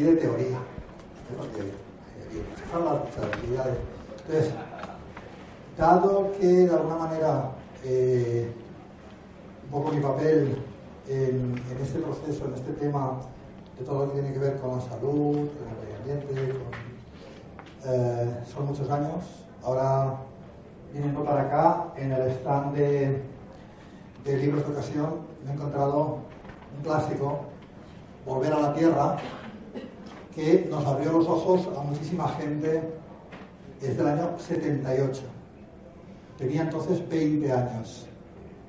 aquí de teoría. Eh, mucho de actividades. Entonces, dado que de alguna manera eh, un poco mi papel en, este proceso, en este tema de todo lo que tiene que ver con la salud, con el medio ambiente, eh, son muchos años. Ahora viniendo para acá, en el stand de, de libros de ocasión, me he encontrado un clásico, Volver a la Tierra, que nos abrió los ojos a muchísima gente desde el año 78. Tenía entonces 20 años.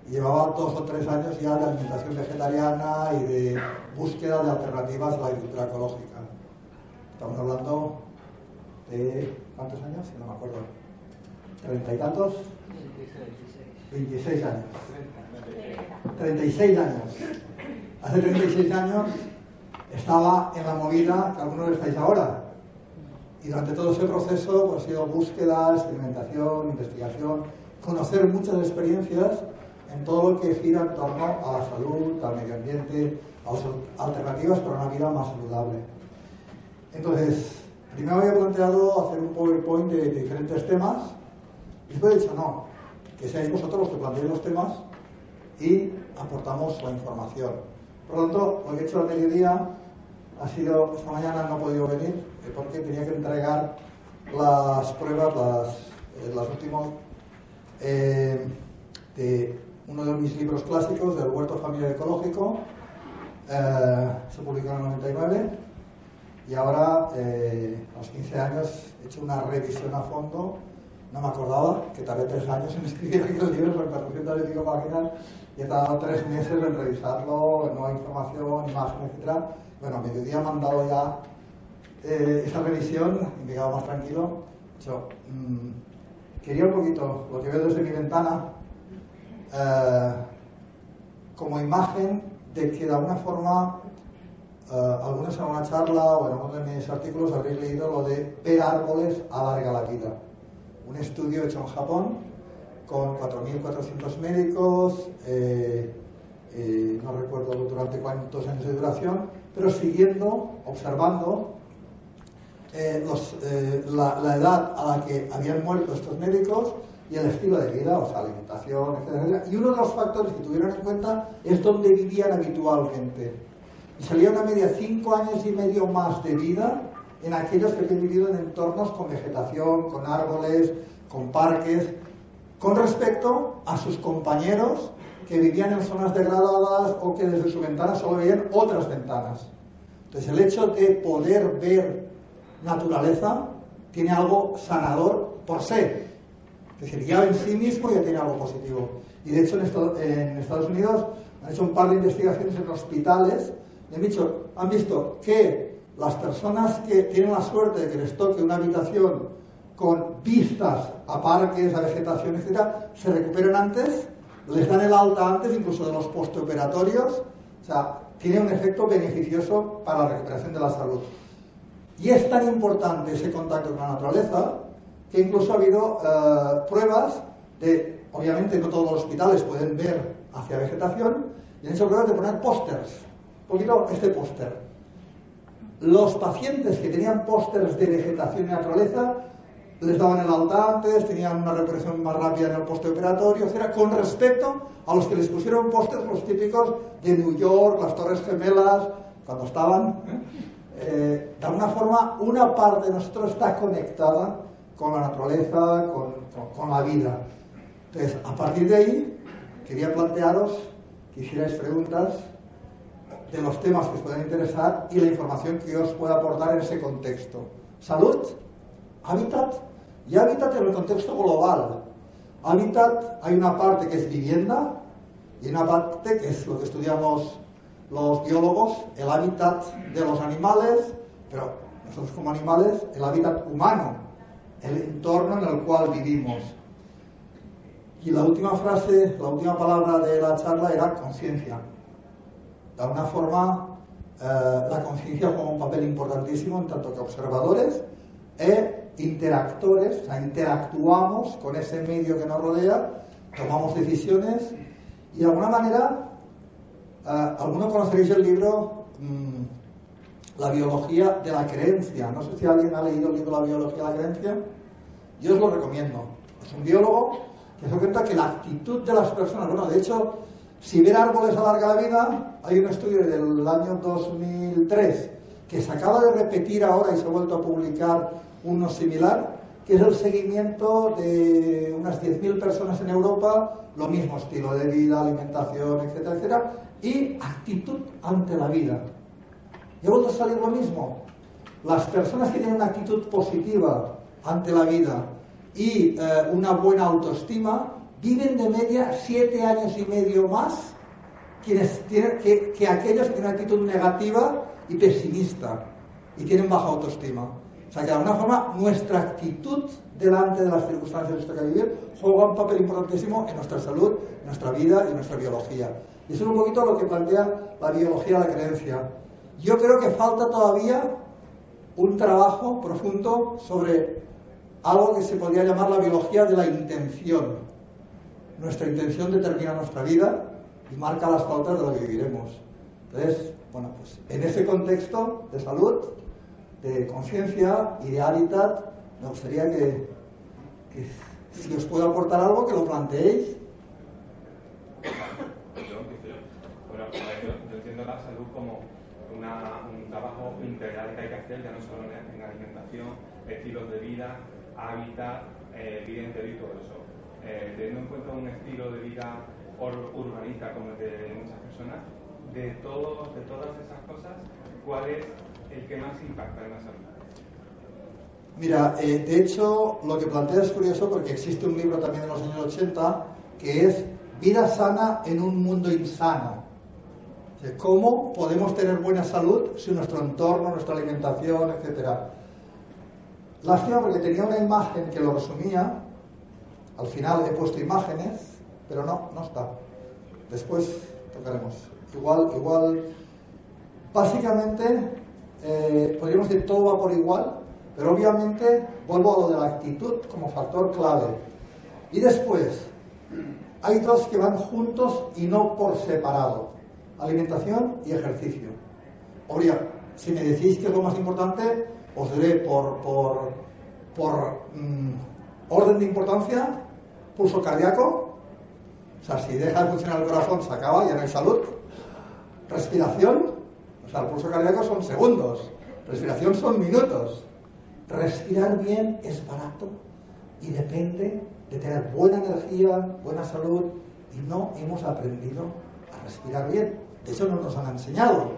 Llevaba dos o tres años ya de alimentación vegetariana y de búsqueda de alternativas a la agricultura ecológica. Estamos hablando de ¿cuántos años? No me acuerdo. ¿Treinta y tantos? 26 años. 36 años. Hace 36 años estaba en la movida que algunos estáis ahora. Y durante todo ese proceso pues, ha sido búsqueda, experimentación, investigación, conocer muchas experiencias en todo lo que gira en torno a la salud, al medio ambiente, a alternativas para una vida más saludable. Entonces, primero había planteado hacer un PowerPoint de, diferentes temas y después he dicho no, que seáis vosotros los que planteéis los temas y aportamos la información. Por lo tanto, lo que he hecho al mediodía ha sido, esta mañana no he podido venir eh, porque tenía que entregar las pruebas, las, eh, últimas, eh, de uno de mis libros clásicos, del Huerto Familiar Ecológico, se publicó en el 99 y ahora, a los 15 años, he hecho una revisión a fondo no me acordaba que tardé tres años en escribir aquellos libros, son 400 y pico páginas, he tardado tres meses en revisarlo, nueva información, imágenes, etc. Bueno, a mediodía me han dado ya eh, esa revisión y me he quedado más tranquilo. Mmm, quería un poquito lo que veo desde mi ventana eh, como imagen de que de alguna forma eh, algunos en una charla o en alguno de mis artículos habréis leído lo de ver árboles alarga la vida un estudio hecho en Japón con 4.400 médicos, eh, eh, no recuerdo durante cuántos años de duración, pero siguiendo, observando eh, los, la, la, edad a la que habían muerto estos médicos y el estilo de vida, o sea, alimentación, etc. Y uno de los factores que tuvieron en cuenta es dónde vivían habitualmente. Y salía una media cinco años y medio más de vida en aquellos que han vivido en entornos con vegetación, con árboles, con parques, con respecto a sus compañeros que vivían en zonas degradadas o que desde su ventana solo veían otras ventanas. Entonces el hecho de poder ver naturaleza tiene algo sanador por sí. Es decir, ya en sí mismo ya tiene algo positivo. Y de hecho en Estados Unidos han hecho un par de investigaciones en hospitales y han, han visto que las personas que tienen la suerte de que les toque una habitación con vistas a parques, a vegetación, etc., se recuperan antes, les dan el alta antes, incluso de los postoperatorios, o sea, tiene un efecto beneficioso para la recuperación de la salud. Y es tan importante ese contacto con la naturaleza que incluso ha habido eh, pruebas de, obviamente no todos los hospitales pueden ver hacia vegetación, y han hecho pruebas de poner pósters. Un poquito este póster los pacientes que tenían pósters de vegetación y naturaleza les daban el alta antes, tenían una recuperación más rápida en el posteoperatorio, etc. Con respecto a los que les pusieron postes, los típicos de New York, las Torres Gemelas, cuando estaban. Eh, de alguna forma, una parte de nosotros está conectada con la naturaleza, con, con la vida. Entonces, a partir de ahí, quería plantearos que hicierais preguntas de los temas que os puedan interesar y la información que os pueda aportar en ese contexto. Salud, hábitat y hábitat en el contexto global. Hábitat, hay una parte que es vivienda y una parte que es lo que estudiamos los biólogos, el hábitat de los animales, pero nosotros como animales, el hábitat humano, el entorno en el cual vivimos. Y la última frase, la última palabra de la charla era conciencia. De alguna forma, eh, la conciencia juega un papel importantísimo en tanto que observadores e interactores, o sea, interactuamos con ese medio que nos rodea, tomamos decisiones y de alguna manera, eh, algunos conoceréis el libro mm, La biología de la creencia. No sé si alguien ha leído el libro La biología de la creencia. Yo os lo recomiendo. Es un biólogo que se cuenta que la actitud de las personas, bueno, de hecho, si ver árboles alarga la vida, hay un estudio del año 2003 que se acaba de repetir ahora y se ha vuelto a publicar uno similar, que es el seguimiento de unas 10.000 personas en Europa, lo mismo estilo de vida, alimentación, etcétera, etcétera, y actitud ante la vida. Y ha vuelto a salir lo mismo. Las personas que tienen una actitud positiva ante la vida, y eh, una buena autoestima, viven de media siete años y medio más que, que aquellos que tienen una actitud negativa y pesimista y tienen baja autoestima. O sea que de alguna forma nuestra actitud delante de las circunstancias que toca vivir juega un papel importantísimo en nuestra salud, en nuestra vida y en nuestra biología. Y eso es un poquito lo que plantea la biología de la creencia. Yo creo que falta todavía un trabajo profundo sobre algo que se podría llamar la biología de la intención. Nuestra intención determina nuestra vida y marca las pautas de lo que viviremos. Entonces, bueno, pues en ese contexto de salud, de conciencia y de hábitat, me gustaría que, si os puedo aportar algo, que lo planteéis. Bueno, yo, entiendo la salud como un trabajo integral que hay que hacer, ya no solo en alimentación, estilos de vida, hábitat, eh, vida interior y todo eso. Eh, teniendo en cuenta un estilo de vida urbanista como el de muchas personas, de, todo, de todas esas cosas, ¿cuál es el que más impacta en la salud? Mira, eh, de hecho, lo que plantea es curioso porque existe un libro también de los años 80 que es Vida sana en un mundo insano. ¿Cómo podemos tener buena salud si nuestro entorno, nuestra alimentación, etcétera, Lástima porque tenía una imagen que lo resumía. Al final he puesto imágenes, pero no, no está. Después tocaremos. Igual, igual. Básicamente, eh, podríamos decir todo va por igual, pero obviamente vuelvo a lo de la actitud como factor clave. Y después, hay dos que van juntos y no por separado. Alimentación y ejercicio. Obvio, si me decís que es lo más importante, os diré por, por, por mm, orden de importancia, pulso cardíaco, o sea, si deja de funcionar el corazón se acaba, ya no hay salud. Respiración, o sea, el pulso cardíaco son segundos, respiración son minutos. Respirar bien es barato y depende de tener buena energía, buena salud y no hemos aprendido a respirar bien. De hecho, no nos han enseñado.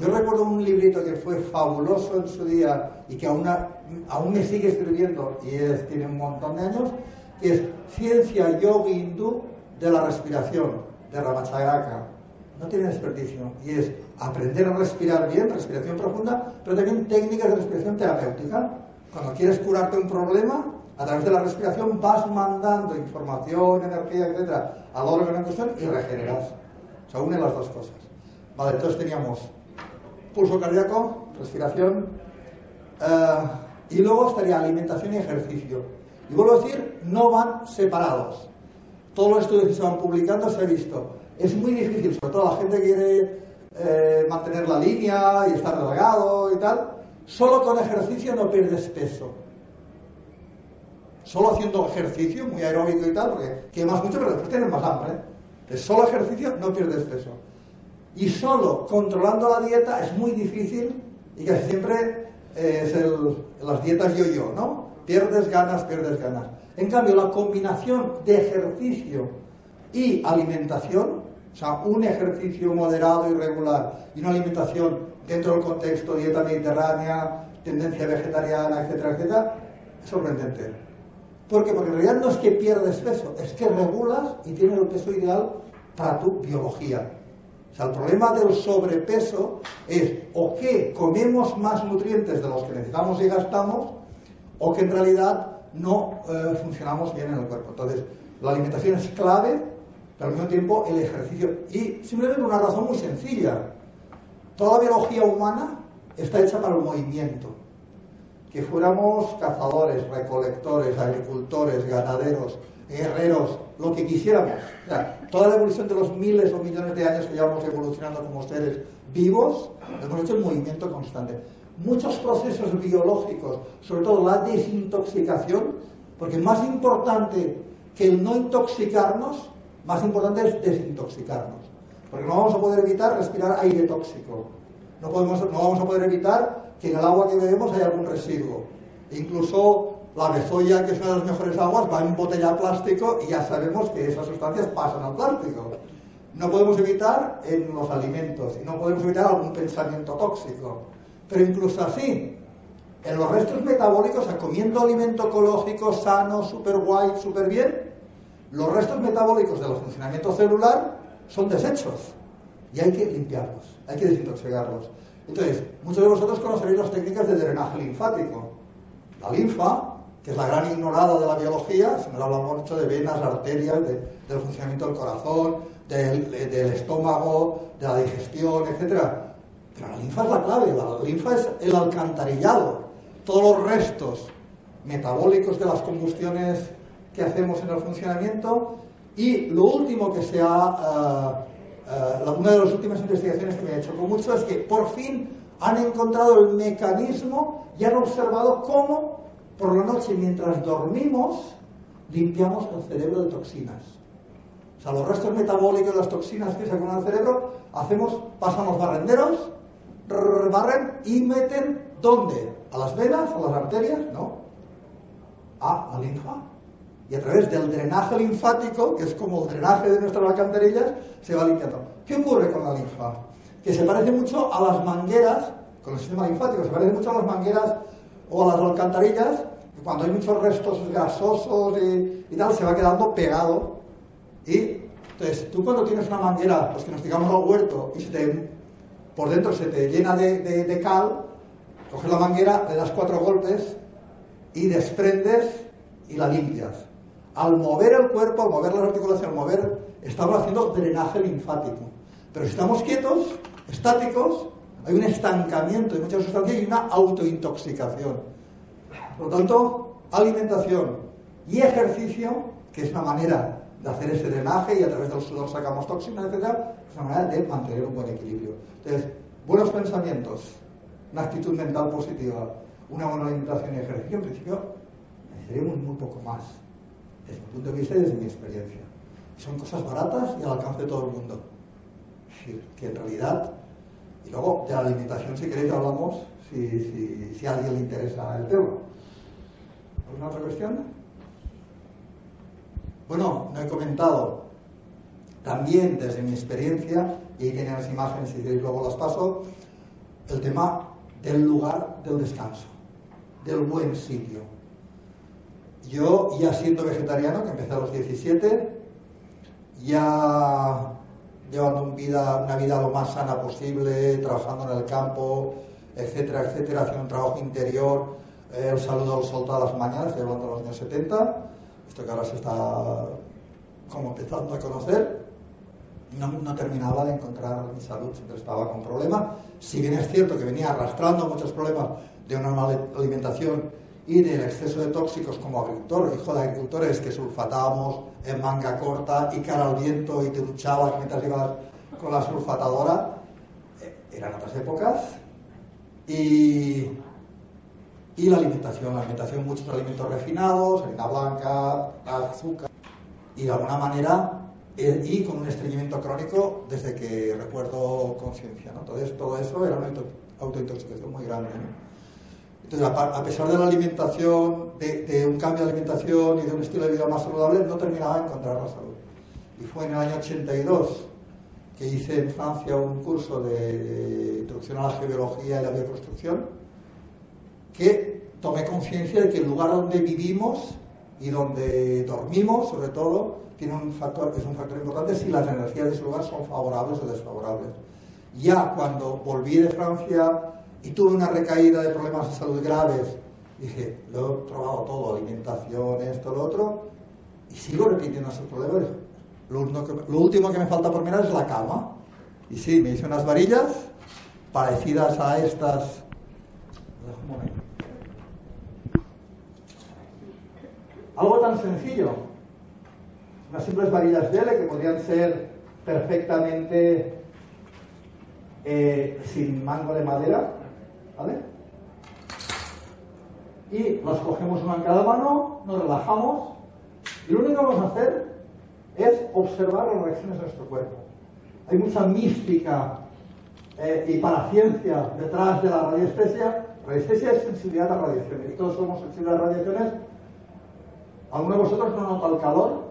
Yo recuerdo un librito que fue fabuloso en su día y que aún, aún me sigue escribiendo y tiene un montón de años, que es Ciencia Yoga Hindú de la Respiración, de Ramachandra. No tiene desperdicio. Y es aprender a respirar bien, respiración profunda, pero también técnicas de respiración terapéutica. Cuando quieres curarte un problema, a través de la respiración vas mandando información, energía, etcétera, al órgano en cuestión y regeneras. O sea, une las dos cosas. Vale, entonces teníamos pulso cardíaco, respiración, eh, y luego estaría alimentación y ejercicio. Y vuelvo a decir, no van separados. Todos los estudios que se van publicando se ha visto. Es muy difícil, sobre todo la gente quiere eh, mantener la línea y estar delgado y tal. Solo con ejercicio no pierdes peso. solo haciendo ejercicio, muy aeróbico y tal, porque quemas mucho, pero después tienes más hambre. De solo ejercicio no pierdes peso. Y solo controlando la dieta es muy difícil y casi siempre eh, es el, las dietas yo-yo, ¿no? Pierdes ganas, pierdes ganas. En cambio, la combinación de ejercicio y alimentación, o sea, un ejercicio moderado y regular y una alimentación dentro del contexto dieta mediterránea, tendencia vegetariana, etcétera, etcétera, es sorprendente. ¿Por qué? Porque en realidad no es que pierdes peso, es que regulas y tienes el peso ideal para tu biología. O sea, el problema del sobrepeso es o que comemos más nutrientes de los que necesitamos y gastamos, o que en realidad no eh, funcionamos bien en el cuerpo. Entonces, la alimentación es clave, pero al mismo tiempo el ejercicio. Y simplemente una razón muy sencilla. Toda biología humana está hecha para el movimiento. Que fuéramos cazadores, recolectores, agricultores, ganaderos, guerreros, lo que quisiéramos. toda la evolución de los miles o millones de años que llevamos evolucionando como seres vivos, hemos hecho un movimiento constante. Muchos procesos biológicos, sobre todo la desintoxicación, porque más importante que el no intoxicarnos, más importante es desintoxicarnos. Porque no vamos a poder evitar respirar aire tóxico. No, podemos, no vamos a poder evitar que en el agua que bebemos haya algún residuo. Incluso la bezoya, que es una de las mejores aguas, va en botella plástico y ya sabemos que esas sustancias pasan al plástico. No podemos evitar en los alimentos y no podemos evitar algún pensamiento tóxico. Pero incluso así, en los restos metabólicos, comiendo alimento ecológico, sano, super guay, súper bien, los restos metabólicos del funcionamiento celular son desechos y hay que limpiarlos, hay que desintoxicarlos. Entonces, muchos de vosotros conoceréis las técnicas de drenaje linfático. La linfa que es la gran ignorada de la biología, se nos habla mucho de venas, arterias, del funcionamiento del corazón, del, estómago, de la digestión, etc. Pero la linfa es la clave, la linfa es el alcantarillado, todos los restos metabólicos de las combustiones que hacemos en el funcionamiento y lo último que se ha, eh, eh, una de las últimas investigaciones que me ha hecho con mucho es que por fin han encontrado el mecanismo y han observado cómo por la noche, mientras dormimos, limpiamos el cerebro de toxinas. O sea, los restos metabólicos, las toxinas que se acumulan el cerebro, hacemos, pasan los barrenderos, barren y meten, ¿dónde? ¿A las venas? ¿A las arterias? No. A la linfa. Y a través del drenaje linfático, que es como el drenaje de nuestras alcantarillas, se va limpiando. ¿Qué ocurre con la linfa? Que se parece mucho a las mangueras, con el sistema linfático, se parece mucho a las mangueras o a las alcantarillas, cuando hay muchos restos gasosos y, tal, se va quedando pegado. Y entonces, tú cuando tienes una manguera, pues que nos digamos al huerto, y se por dentro se te llena de, cal, coges la manguera, le das cuatro golpes y desprendes y la limpias. Al mover el cuerpo, al mover las articulaciones, al mover, estamos haciendo drenaje linfático. Pero si estamos quietos, estáticos, hay un estancamiento de muchas sustancias y una autointoxicación. Por lo tanto, alimentación y ejercicio, que es una manera de hacer ese drenaje y a través del sudor sacamos toxinas, etc., es una manera de mantener un buen equilibrio. Entonces, buenos pensamientos, una actitud mental positiva, una buena alimentación y ejercicio, en principio, necesitaríamos muy poco más, desde mi punto de vista y desde mi experiencia. Son cosas baratas y al alcance de todo el mundo. Es que en realidad y luego de la alimentación, si queréis, hablamos si, si, a alguien le interesa el tema. ¿Alguna otra cuestión? Bueno, no he comentado también desde mi experiencia, y ahí tienen las imágenes, si queréis luego las paso, el tema del lugar del descanso, del buen sitio. Yo, ya siendo vegetariano, que empecé a los 17, ya llevando una vida, lo más sana posible, trabajando en el campo, etcétera, etcétera, haciendo un trabajo interior, eh, el saludo al sol todas las mañanas, estoy hablando de los años 70, esto que ahora se está como empezando a conocer, no, no, terminaba de encontrar mi salud, siempre estaba con problemas. Si bien es cierto que venía arrastrando muchos problemas de una mala alimentación y del exceso de tóxicos como agricultor, hijo de agricultores que sulfatábamos en manga corta y cara al viento y te duchabas mientras ibas con la sulfatadora, eh, eran otras épocas. Y, Y la alimentación, la alimentación, muchos alimentos refinados, harina blanca, azúcar, y de alguna manera, eh, y con un estreñimiento crónico desde que recuerdo conciencia. ¿no? Entonces, todo eso era una autointoxicación muy grande. Entonces, a, pesar de la alimentación, de, un cambio de alimentación y de un estilo de vida más saludable, no terminaba de encontrar la salud. Y fue en el año 82 que hice en Francia un curso de introducción a la geología y la bioconstrucción, que tomé conciencia de que el lugar donde vivimos y donde dormimos, sobre todo, tiene un factor, es un factor importante si las energías de ese lugar son favorables o desfavorables. Ya cuando volví de Francia y tuve una recaída de problemas de salud graves, dije, lo he probado todo, alimentación, esto, lo otro, y sigo repitiendo esos problemas. Lo, último que me falta por mirar es la cama. Y sí, me hice unas varillas parecidas a estas. Algo tan sencillo. Unas simples varillas de L que podrían ser perfectamente eh, sin mango de madera. ¿Vale? Y las cogemos una en cada mano, nos relajamos. Y lo único que vamos a hacer es observar las reacciones de nuestro cuerpo. Hay mucha mística eh, y paraciencia detrás de la radiestesia. Radiestesia es sensibilidad a radiaciones y todos somos sensibles a radiaciones. ¿Alguno de vosotros no nota el calor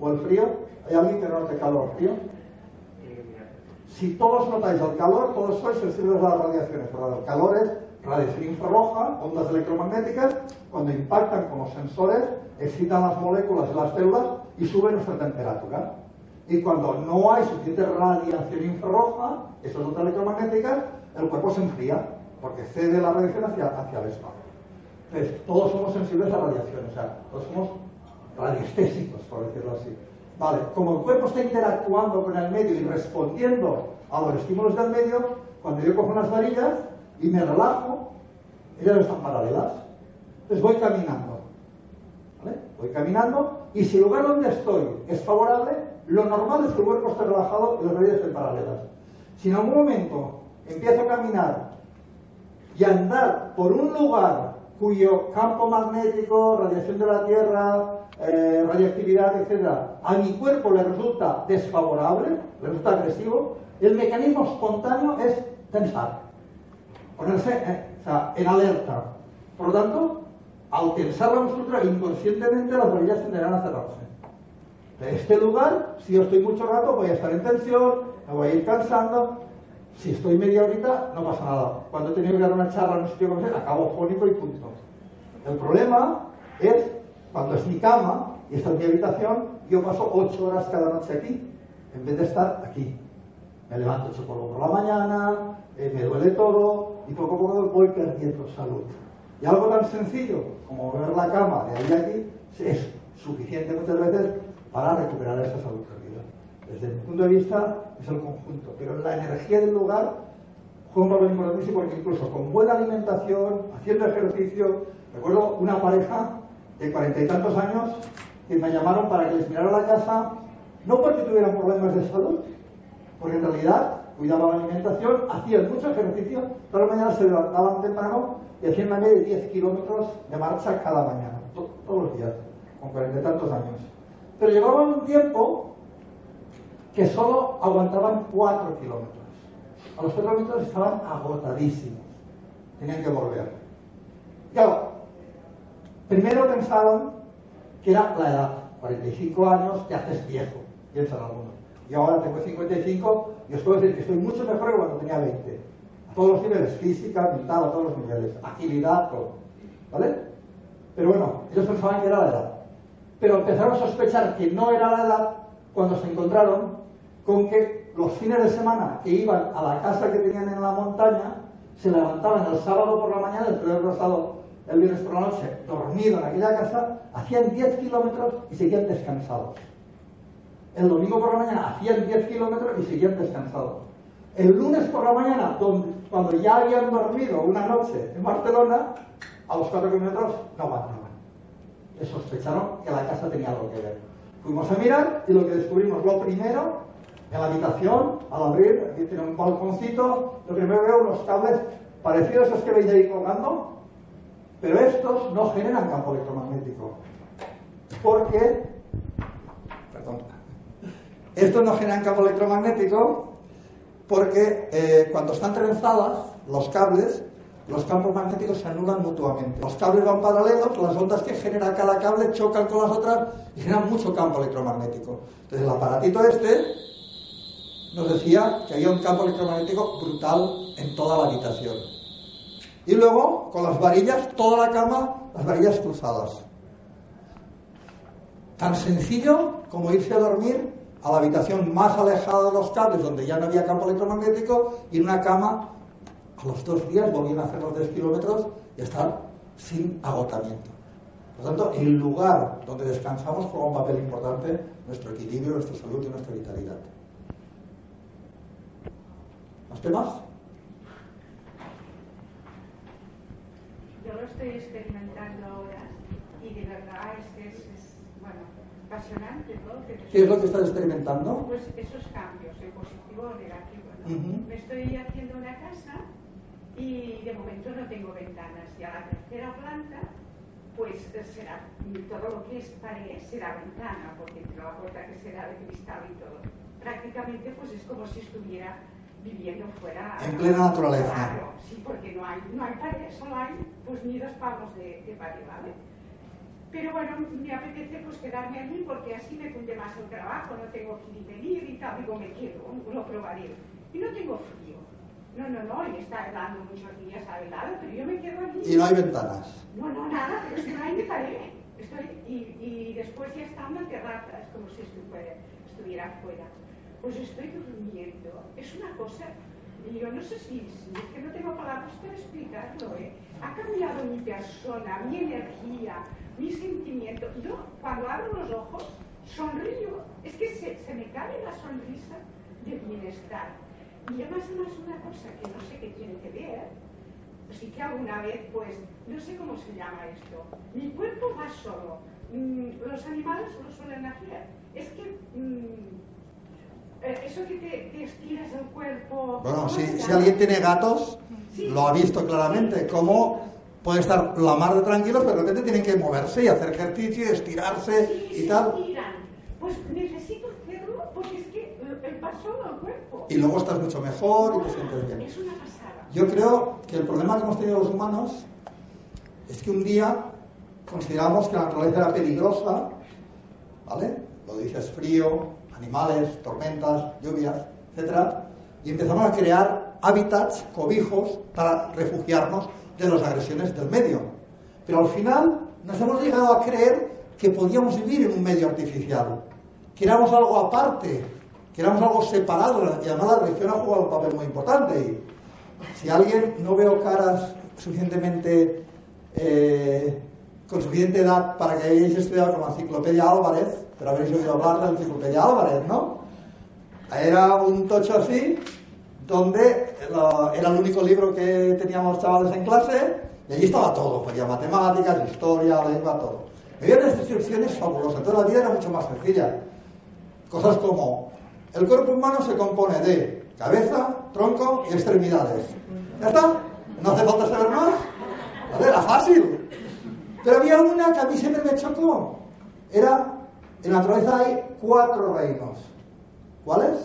o el frío? ¿Hay alguien que no note calor frío? Si todos notáis el calor, todos sois sensibles a las radiaciones, ¿verdad? El calor es radiación infrarroja, ondas electromagnéticas, cuando impactan con los sensores, excitan las moléculas y las células y sube nuestra temperatura. Y cuando no hay suficiente radiación infrarroja, esas ondas electromagnéticas, el cuerpo se enfría, porque cede la radiación hacia, hacia el espacio. Entonces, todos somos sensibles a radiación, o sea, todos somos radiestésicos, por decirlo así. Vale, como el cuerpo está interactuando con el medio y respondiendo a los estímulos del medio, cuando yo cojo unas varillas y me relajo, ellas están paralelas. Entonces voy caminando. ¿vale? Voy caminando y si el lugar donde estoy es favorable, lo normal es que el cuerpo esté relajado y las varillas estén paralelas. Si en algún momento empiezo a caminar y a andar por un lugar cuyo campo magnético, radiación de la Tierra, eh, radioactividad, etc., a mi cuerpo le resulta desfavorable, le resulta agresivo, el mecanismo espontáneo es tensar, ponerse eh, en alerta. Por lo tanto, al tensar la musculatura, inconscientemente las varillas tenderán a cerrarse. De este lugar, si yo estoy mucho rato, voy a estar en tensión, me voy a ir cansando. Si estoy media horita, no pasa nada. Cuando he tenido que dar una charla en un sitio como ese, acabo fónico y punto. El problema es cuando es mi cama y esta es mi habitación, yo paso ocho horas cada noche aquí, en vez de estar aquí. Me levanto hecho polvo por la mañana, eh, me duele todo y poco a poco voy perdiendo salud. Y algo tan sencillo como mover la cama de ahí a aquí es suficiente muchas veces para recuperar esa salud perdida. Desde mi punto de vista es el conjunto, pero la energía del lugar juega un papel importantísimo porque incluso con buena alimentación, haciendo ejercicio, recuerdo una pareja de cuarenta y tantos años que me llamaron para que les mirara la casa, no porque tuvieran problemas de salud, porque en realidad cuidaban la alimentación, hacían mucho ejercicio, todas las mañanas se levantaban temprano y hacían una media de 10 kilómetros de marcha cada mañana, todos los días, con cuarenta y tantos años. Pero llevaban un tiempo que solo aguantaban 4 kilómetros. A los 4 kilómetros estaban agotadísimos, tenían que volver. Claro, primero pensaban que era la edad, 45 años, te haces viejo, piensan algunos. Y ahora tengo 55 y os puedo decir que estoy mucho mejor que cuando tenía 20. A todos los niveles, física, mental, a todos los niveles, agilidad, todo. ¿Vale? Pero bueno, ellos pensaban que era la edad. Pero empezaron a sospechar que no era la edad cuando se encontraron con que los fines de semana que iban a la casa que tenían en la montaña, se levantaban el sábado por la mañana, el primer pasado el viernes por la noche, dormido en aquella casa, hacían 10 kilómetros y seguían descansados. El domingo por la mañana hacían 10 kilómetros y seguían descansados. El lunes por la mañana, cuando ya habían dormido una noche en Barcelona, a los 4 kilómetros no aguantaban. Le sospecharon que la casa tenía algo que ver. Fuimos a mirar y lo que descubrimos, lo primero, en la habitación, al abrir, aquí tiene un balconcito, lo primero veo unos cables parecidos a esos que veis ahí colgando, Pero estos no generan campo electromagnético. Porque, perdón, estos no generan campo electromagnético porque eh, cuando están trenzadas, los cables, los campos magnéticos se anulan mutuamente. Los cables van paralelos, las ondas que genera cada cable chocan con las otras y generan mucho campo electromagnético. Entonces el aparatito este nos decía que había un campo electromagnético brutal en toda la habitación. Y luego, con las varillas, toda la cama, las varillas cruzadas. Tan sencillo como irse a dormir a la habitación más alejada de los cables, donde ya no había campo electromagnético, y en una cama, a los dos días volvían a hacer los 10 kilómetros y estar sin agotamiento. Por lo tanto, el lugar donde descansamos juega un papel importante nuestro equilibrio, nuestra salud y nuestra vitalidad. ¿Más temas? Yo lo estoy experimentando ahora y de verdad es que es, bueno, apasionante, ¿no? ¿Qué es lo que estás experimentando? Pues esos cambios, en positivo o negativo, ¿no? Me estoy haciendo una casa y de momento no tengo ventanas y a la tercera planta pues será todo lo que es pared será ventana porque la puerta que será de cristal y todo prácticamente pues es como si estuviera viviendo fuera. En plena naturaleza. Claro, sí, porque no hay, no hay pared, solo hay pues ni dos palmos de, de pared, ¿vale? Pero bueno, me apetece pues quedarme allí porque así me cunde más el trabajo, no tengo que ir y venir y tal, digo, me quedo, lo probaré. Y no tengo frío. No, no, no, y está dando muchos días a helado, pero yo me quedo allí. Y no hay ventanas. No, no, nada, pero es que no hay pared. Estoy, y, y después ya está una terraza, es como si estuviera, estuviera afuera pues estoy durmiendo. Es una cosa, yo no sé si, es que no tengo palabras para explicarlo, ¿eh? ha cambiado mi persona, mi energía, mi sentimiento. Yo cuando abro los ojos sonrío, es que se, me cae la sonrisa de bienestar. Y además es una cosa que no sé qué tiene que ver, sí que alguna vez, pues, no sé cómo se llama esto, mi cuerpo va solo, mm, los animales lo suelen hacer. Es que mm, eso que te, estiras el cuerpo. Bueno, si, alguien tiene gatos, lo ha visto claramente, cómo puede estar la mar de tranquilos, pero de repente tienen que moverse y hacer ejercicio, estirarse y tal. Pues necesito hacerlo porque es que el paso al cuerpo. Y luego estás mucho mejor y te sientes bien. Es una pasada. Yo creo que el problema que hemos tenido los humanos es que un día consideramos que la naturaleza era peligrosa, ¿vale? Lo dices frío, animales, tormentas, lluvias, etc. Y empezamos a crear hábitats, cobijos, para refugiarnos de las agresiones del medio. Pero al final nos hemos llegado a creer que podíamos vivir en un medio artificial, que éramos algo aparte, que éramos algo separado, la religión ha jugado un papel muy importante. Y si alguien no veo caras suficientemente eh, con suficiente edad para que hayáis estudiado como Enciclopedia Álvarez, pero habréis oído hablar de la Enciclopedia Álvarez, ¿no? Era un tocho así, donde era el único libro que teníamos chavales en clase, y allí estaba todo, había matemáticas, historia, lengua, todo. Había unas descripciones fabulosas, entonces la vida era mucho más sencilla. Cosas como, el cuerpo humano se compone de cabeza, tronco y extremidades. ¿Ya está? ¿No hace falta saber más? Era fácil. Pero había una que a mí siempre me chocó. Era, en la naturaleza hay cuatro reinos. ¿Cuáles?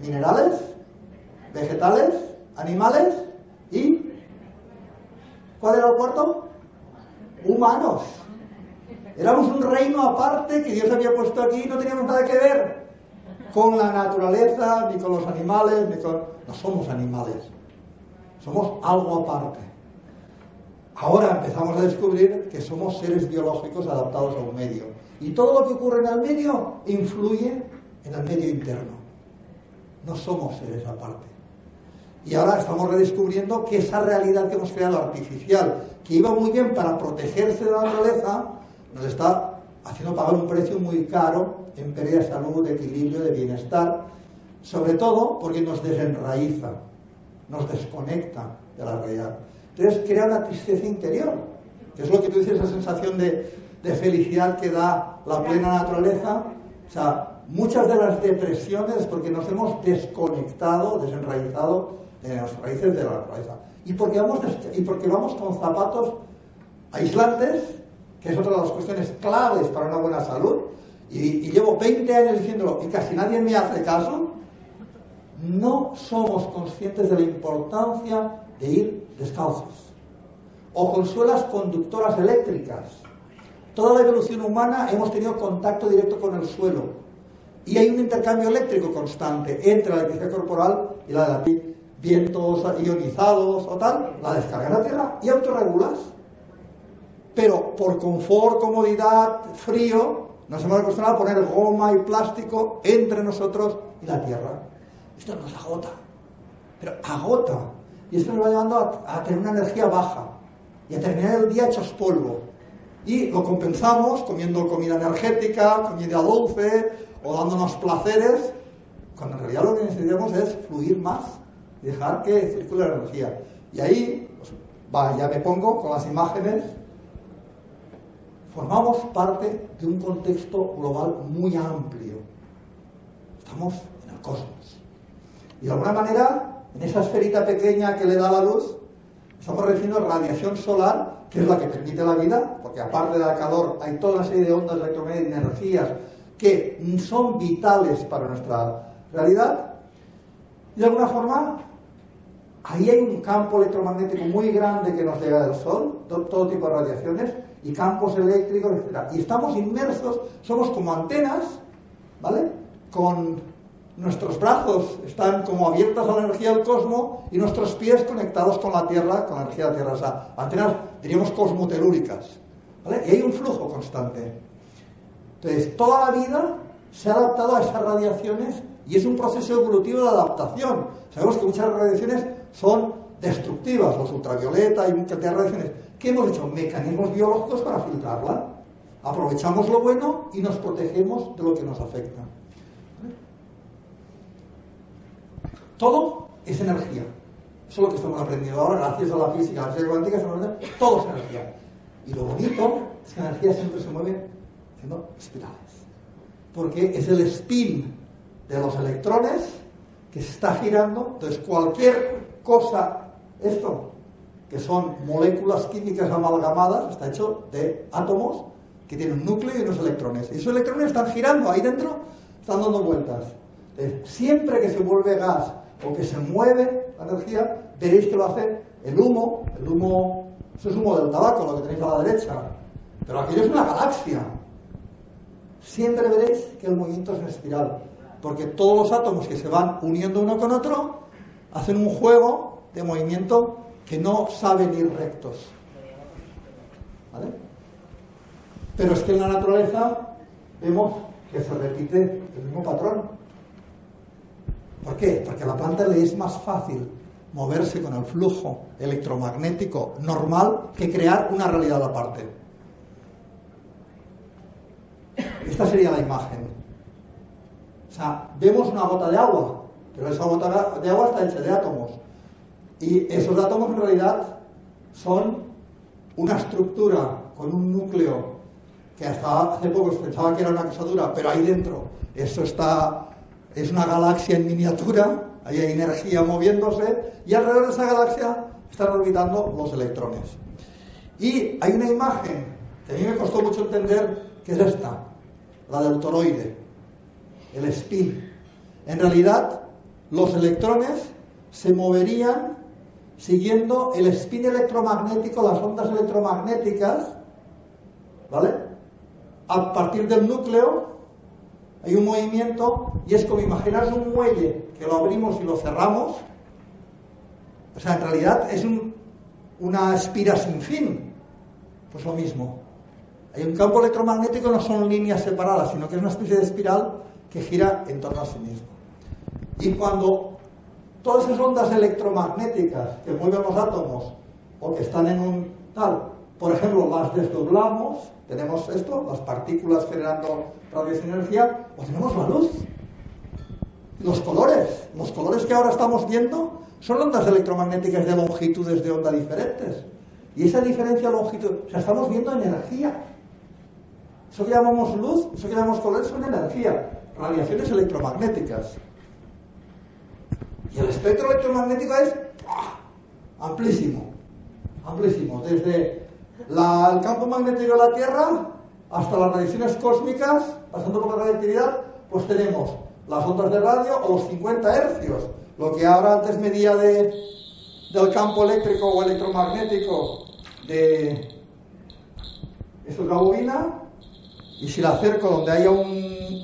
Minerales, vegetales, animales y... ¿Cuál era el cuarto? Humanos. Éramos un reino aparte que Dios había puesto aquí y no teníamos nada que ver con la naturaleza, ni con los animales, ni con... No somos animales. Somos algo aparte. Ahora empezamos a descubrir que somos seres biológicos adaptados a un medio. Y todo lo que ocurre en el medio influye en el medio interno. No somos seres aparte. Y ahora estamos redescubriendo que esa realidad que hemos creado artificial, que iba muy bien para protegerse de la naturaleza, nos está haciendo pagar un precio muy caro en pérdida de salud, de equilibrio, de bienestar, sobre todo porque nos desenraiza, nos desconecta de la realidad. Entonces crea una tristeza interior, que es lo que tú dices, esa sensación de, felicidad que da la plena naturaleza. O sea, muchas de las depresiones es porque nos hemos desconectado, desenraizado de las raíces de la naturaleza. Y porque vamos, y porque vamos con zapatos aislantes, que es otra de las cuestiones claves para una buena salud, y, y llevo 20 años diciéndolo y casi nadie me hace caso, no somos conscientes de la importancia de ir descalzos o con suelas conductoras eléctricas. Toda la evolución humana hemos tenido contacto directo con el suelo y hay un intercambio eléctrico constante entre la electricidad corporal y la de la. Vientos ionizados o tal, la descarga en la tierra y autorregulas. Pero por confort, comodidad, frío, nos hemos acostumbrado a poner goma y plástico entre nosotros y la tierra. Esto nos agota, pero agota. Y esto nos va llevando a, tener una energía baja y a terminar el día hechos polvo. Y lo compensamos comiendo comida energética, comida dulce o dándonos placeres, cuando en realidad lo que necesitamos es fluir más y dejar que circule la energía. Y ahí, pues, va, ya me pongo con las imágenes, formamos parte de un contexto global muy amplio. Estamos en el cosmos. Y de alguna manera, en esa esferita pequeña que le da la luz, estamos recibiendo radiación solar, que es la que permite la vida, porque aparte del calor hay toda una serie de ondas electromagnéticas, energías que son vitales para nuestra realidad. Y de alguna forma, ahí hay un campo electromagnético muy grande que nos llega del Sol, todo, tipo de radiaciones, y campos eléctricos, etc. Y estamos inmersos, somos como antenas, ¿vale? Con nuestros brazos están como abiertos a la energía del cosmos y nuestros pies conectados con la Tierra, con la energía de la Tierra. O sea, antenas, diríamos, cosmotelúricas. ¿vale? Y hay un flujo constante. Entonces, toda la vida se ha adaptado a esas radiaciones y es un proceso evolutivo de adaptación. Sabemos que muchas radiaciones son destructivas, los ultravioleta y muchas radiaciones. ¿Qué hemos hecho? Mecanismos biológicos para filtrarla. Aprovechamos lo bueno y nos protegemos de lo que nos afecta. Todo es energía. Eso es lo que estamos aprendiendo ahora, gracias a la física, a la física cuántica, todo es energía. Y lo bonito es que la energía siempre se mueve haciendo espirales. Porque es el spin de los electrones que está girando. Entonces, cualquier cosa, esto, que son moléculas químicas amalgamadas, está hecho de átomos que tienen un núcleo y unos electrones. Y esos electrones están girando ahí dentro, están dando vueltas. Entonces, siempre que se vuelve gas o que se mueve la energía, veréis que lo hace el humo, el humo, eso es humo del tabaco, lo que tenéis a la derecha. Pero aquello es una galaxia siempre veréis que el movimiento es en espiral, porque todos los átomos que se van uniendo uno con otro hacen un juego de movimiento que no saben ir rectos. ¿Vale? Pero es que en la naturaleza vemos que se repite el mismo patrón. ¿Por qué? Porque a la planta le es más fácil moverse con el flujo electromagnético normal que crear una realidad aparte. Esta sería la imagen. O sea, vemos una gota de agua, pero esa gota de agua está hecha de átomos. Y esos átomos en realidad son una estructura con un núcleo que hasta hace poco se pensaba que era una cosa dura, pero ahí dentro eso está, es una galaxia en miniatura, ahí hay energía moviéndose y alrededor de esa galaxia están orbitando los electrones. Y hay una imagen que a mí me costó mucho entender, que es esta la del toroide, el spin. En realidad, los electrones se moverían siguiendo el spin electromagnético, las ondas electromagnéticas, ¿vale? A partir del núcleo hay un movimiento y es como imaginar un muelle que lo abrimos y lo cerramos. O sea, en realidad es una espira sin fin. Pues lo mismo. Hay un campo electromagnético, no son líneas separadas, sino que es una especie de espiral que gira en torno a sí mismo. Y cuando todas esas ondas electromagnéticas que mueven los átomos o que están en un tal, por ejemplo, las desdoblamos, tenemos esto, las partículas generando radiación y energía, o tenemos la luz. Los colores, los colores que ahora estamos viendo son ondas electromagnéticas de longitudes de onda diferentes. Y esa diferencia de longitud, o sea, estamos viendo energía. Eso que llamamos luz, eso que llamamos color, son energía, radiaciones electromagnéticas. Y el espectro electromagnético es amplísimo, amplísimo, desde el campo magnético de la Tierra hasta las radiaciones cósmicas, pasando por la radioactividad, pues tenemos las ondas de radio o los 50 hercios, lo que ahora antes medía de, del campo eléctrico o electromagnético de... Esto es la bobina, y si la acerco donde haya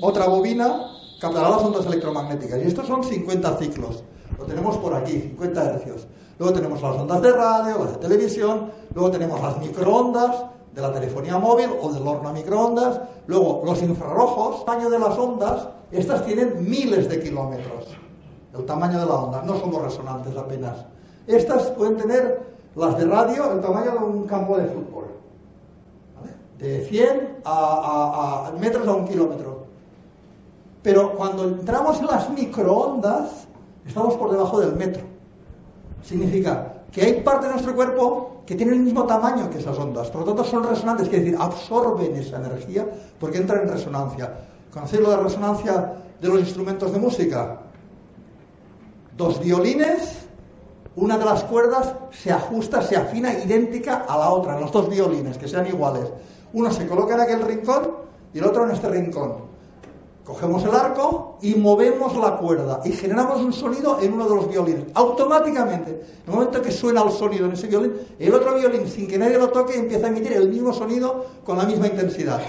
otra bobina, captará las ondas electromagnéticas. Y estos son 50 ciclos. Lo tenemos por aquí, 50 hercios. Luego tenemos las ondas de radio, las de televisión, luego tenemos las microondas de la telefonía móvil o del horno a microondas, luego los infrarrojos, tamaño de las ondas, estas tienen miles de kilómetros, el tamaño de la onda, no somos resonantes apenas. Estas pueden tener, las de radio, el tamaño de un campo de fútbol, de 100 a metros a un kilómetro. Pero cuando entramos en las microondas, estamos por debajo del metro. Significa que hay parte de nuestro cuerpo que tiene el mismo tamaño que esas ondas, por lo tanto son resonantes, quiere decir, absorben esa energía porque entran en resonancia. ¿Conocéis lo de resonancia de los instrumentos de música? Dos violines, una de las cuerdas se ajusta, se afina idéntica a la otra, en los dos violines, que sean iguales. Uno se coloca en aquel rincón y el otro en este rincón. Cogemos el arco y movemos la cuerda y generamos un sonido en uno de los violines. Automáticamente, en el momento que suena el sonido en ese violín, el otro violín, sin que nadie lo toque, empieza a emitir el mismo sonido con la misma intensidad.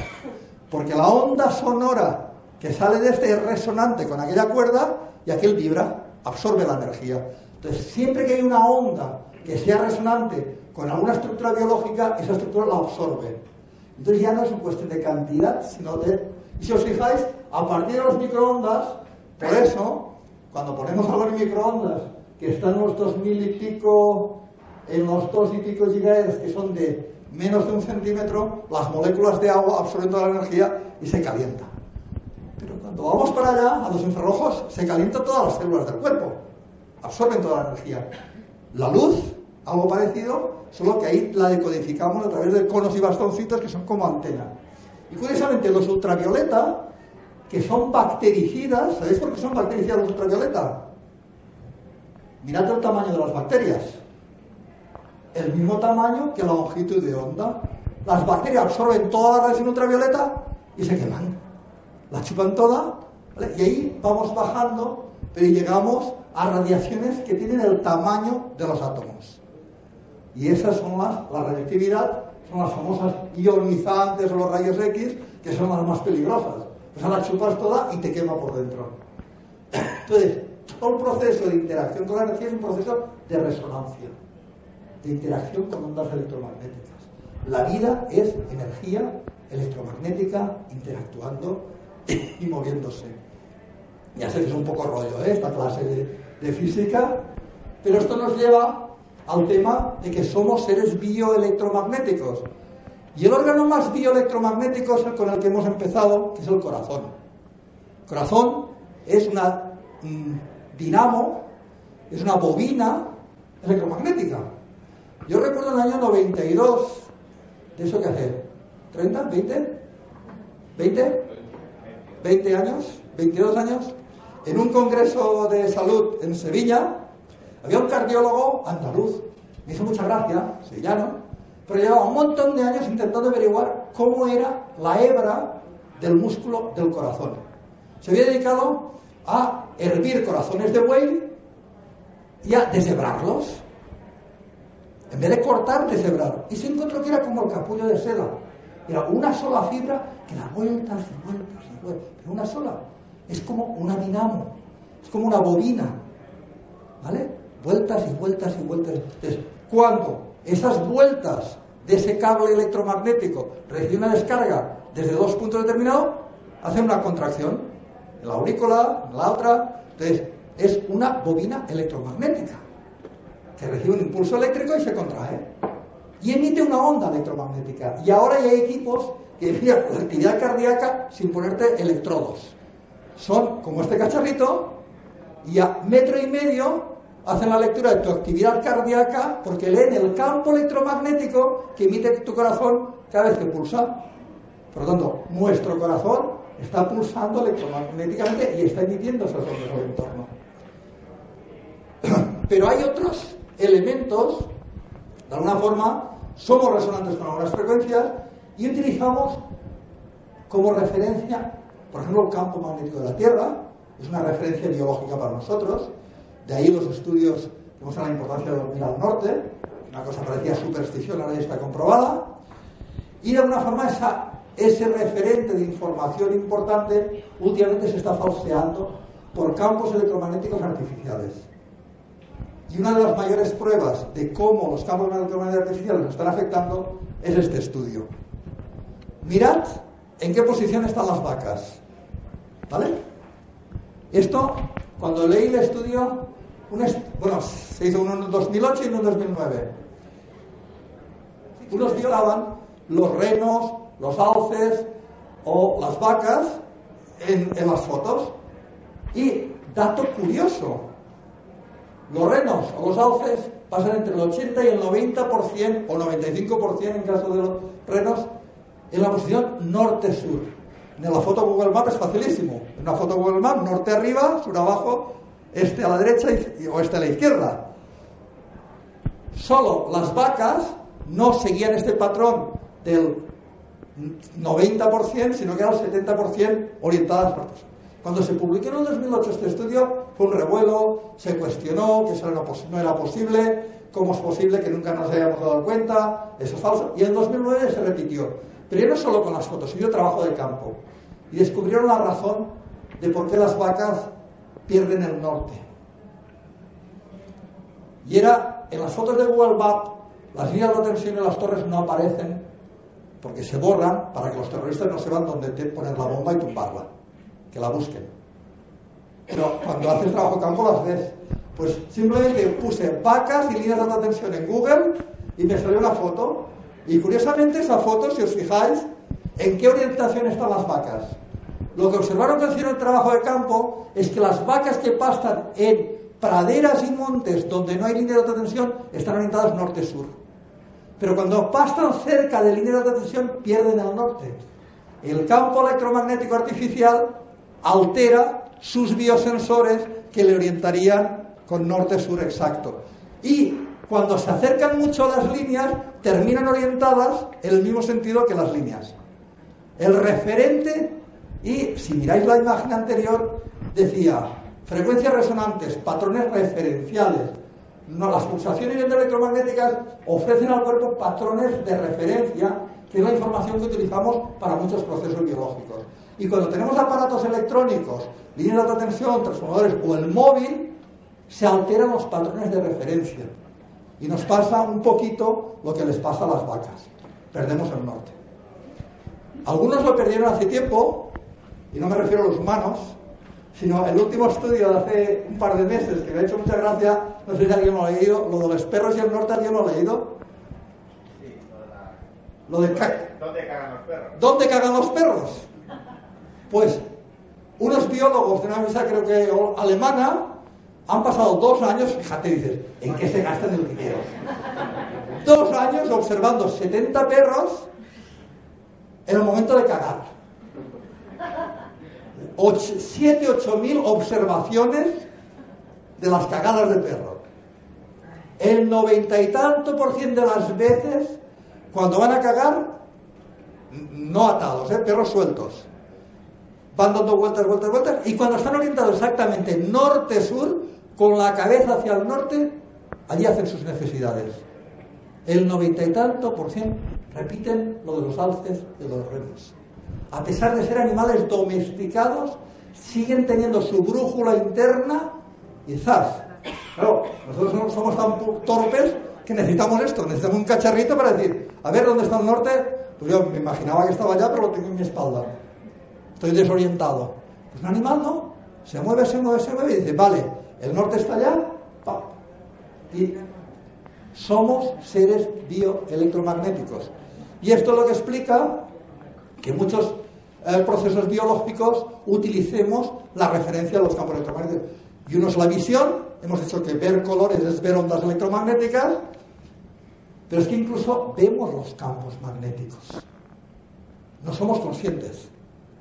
Porque la onda sonora que sale de este es resonante con aquella cuerda y aquel vibra, absorbe la energía. Entonces, siempre que hay una onda que sea resonante con alguna estructura biológica, esa estructura la absorbe. Entonces ya no es una cuestión de cantidad, sino de y si os fijáis, a partir de los microondas, por eso, cuando ponemos algo en microondas, que están en los dos mil y pico, en los dos y pico gigahertz, que son de menos de un centímetro, las moléculas de agua absorben toda la energía y se calienta. Pero cuando vamos para allá, a los infrarrojos, se calientan todas las células del cuerpo, absorben toda la energía. La luz, algo parecido, solo que ahí la decodificamos a través de conos y bastoncitos que son como antena. Y curiosamente los ultravioleta, que son bactericidas, ¿sabéis por qué son bactericidas los ultravioleta? Mirad el tamaño de las bacterias. El mismo tamaño que la longitud de onda. Las bacterias absorben toda la radiación ultravioleta y se queman. La chupan toda y ahí vamos bajando, pero llegamos a radiaciones que tienen el tamaño de los átomos. Y esas son las, la radioactividad son las famosas ionizantes o los rayos X, que son las más peligrosas. Pues ahora chupas toda y te quema por dentro. Entonces, todo el proceso de interacción con la energía es un proceso de resonancia, de interacción con ondas electromagnéticas. La vida es energía electromagnética interactuando y moviéndose. Ya sé que es un poco rollo ¿eh? esta clase de, de física, pero esto nos lleva al tema de que somos seres bioelectromagnéticos. Y el órgano más bioelectromagnético es el con el que hemos empezado, que es el corazón. Corazón es una mm, dinamo, es una bobina electromagnética. Yo recuerdo en el año 92, de eso que hace, ¿30? ¿20? ¿20? ¿20 años? ¿22 años? En un congreso de salud en Sevilla, había un cardiólogo andaluz, me hizo mucha gracia, sevillano, pero llevaba un montón de años intentando averiguar cómo era la hebra del músculo del corazón. Se había dedicado a hervir corazones de buey y a deshebrarlos. En vez de cortar, deshebrar. Y se encontró que era como el capullo de seda. Era una sola fibra que da vueltas y vueltas y vueltas. Pero una sola. Es como una dinamo. Es como una bobina. ¿Vale? Vueltas y vueltas y vueltas. Entonces, cuando esas vueltas de ese cable electromagnético reciben una descarga desde dos puntos determinados, hacen una contracción. En la aurícula, en la otra. Entonces, es una bobina electromagnética que recibe un impulso eléctrico y se contrae. Y emite una onda electromagnética. Y ahora ya hay equipos que la actividad cardíaca sin ponerte electrodos. Son como este cacharrito y a metro y medio hacen la lectura de tu actividad cardíaca porque leen el campo electromagnético que emite tu corazón cada vez que pulsa. Por lo tanto, nuestro corazón está pulsando electromagnéticamente y está emitiendo esas ondas al entorno. Pero hay otros elementos, de alguna forma, somos resonantes con algunas frecuencias y utilizamos como referencia, por ejemplo, el campo magnético de la Tierra, es una referencia biológica para nosotros, de ahí los estudios que muestran la importancia de dormir al norte, una cosa parecía superstición, ahora ya está comprobada, y de alguna forma esa, ese referente de información importante últimamente se está falseando por campos electromagnéticos artificiales. Y una de las mayores pruebas de cómo los campos electromagnéticos artificiales nos están afectando es este estudio. Mirad en qué posición están las vacas. ¿Vale? Esto, cuando leí el estudio, bueno, se hizo uno en 2008 y uno en 2009. Unos violaban los renos, los alces o las vacas en, en las fotos. Y, dato curioso, los renos o los alces pasan entre el 80 y el 90% o 95% en caso de los renos en la posición norte-sur. En la foto Google Maps es facilísimo. Una foto Google Maps, norte arriba, sur abajo, este a la derecha y oeste a la izquierda. Solo las vacas no seguían este patrón del 90%, sino que eran el 70% orientadas para Cuando se publicó en el 2008 este estudio, fue un revuelo, se cuestionó que eso no era posible, cómo es posible que nunca nos hayamos dado cuenta, eso es falso. Y en 2009 se repitió. Pero ya no solo con las fotos, sino trabajo de campo. Y descubrieron la razón de por qué las vacas pierden el norte. Y era, en las fotos de Google Maps, las líneas de tensión en las torres no aparecen porque se borran para que los terroristas no sepan dónde poner la bomba y tumbarla, que la busquen. Pero cuando haces trabajo campo las ves. Pues simplemente puse vacas y líneas de alta tensión en Google y me salió una foto. Y curiosamente esa foto, si os fijáis, ¿en qué orientación están las vacas? Lo que observaron que hicieron el trabajo de campo es que las vacas que pastan en praderas y montes donde no hay línea de alta tensión están orientadas norte-sur. Pero cuando pastan cerca de línea de alta tensión pierden el norte. El campo electromagnético artificial altera sus biosensores que le orientarían con norte-sur exacto. Y cuando se acercan mucho a las líneas, terminan orientadas en el mismo sentido que las líneas. El referente, y si miráis la imagen anterior, decía frecuencias resonantes, patrones referenciales. Las pulsaciones electromagnéticas ofrecen al cuerpo patrones de referencia, que es la información que utilizamos para muchos procesos biológicos. Y cuando tenemos aparatos electrónicos, líneas de alta tensión, transformadores o el móvil, se alteran los patrones de referencia. Y nos pasa un poquito lo que les pasa a las vacas. Perdemos el norte. Algunos lo perdieron hace tiempo, y no me refiero a los humanos, sino el último estudio de hace un par de meses que me ha hecho mucha gracia, no sé si alguien lo ha leído, lo de los perros y el norte, ¿alguien lo ha leído? Sí, lo de ¿Dónde cagan los perros? ¿Dónde cagan los perros? Pues unos biólogos de una mesa creo que alemana han pasado dos años, fíjate, dices, ¿en qué se gastan el dinero? Dos años observando 70 perros en el momento de cagar. 7, 8 mil observaciones de las cagadas de perro. El noventa y tanto por ciento de las veces, cuando van a cagar, no atados, ¿eh? perros sueltos, van dando vueltas, vueltas, vueltas, y cuando están orientados exactamente norte-sur, con la cabeza hacia el norte, allí hacen sus necesidades. El noventa y tanto por ciento repiten lo de los alces y los renos. A pesar de ser animales domesticados, siguen teniendo su brújula interna y ¡zas! Claro, nosotros somos tan torpes que necesitamos esto, necesitamos un cacharrito para decir, a ver dónde está el norte, pues yo me imaginaba que estaba allá, pero lo tengo en mi espalda. Estoy desorientado. Pues un animal no, se mueve, se mueve, se mueve y dice, vale, el norte está allá, y somos seres bioelectromagnéticos. Y esto es lo que explica que muchos eh, procesos biológicos utilicemos la referencia a los campos electromagnéticos. Y uno es la visión, hemos dicho que ver colores es ver ondas electromagnéticas, pero es que incluso vemos los campos magnéticos. No somos conscientes.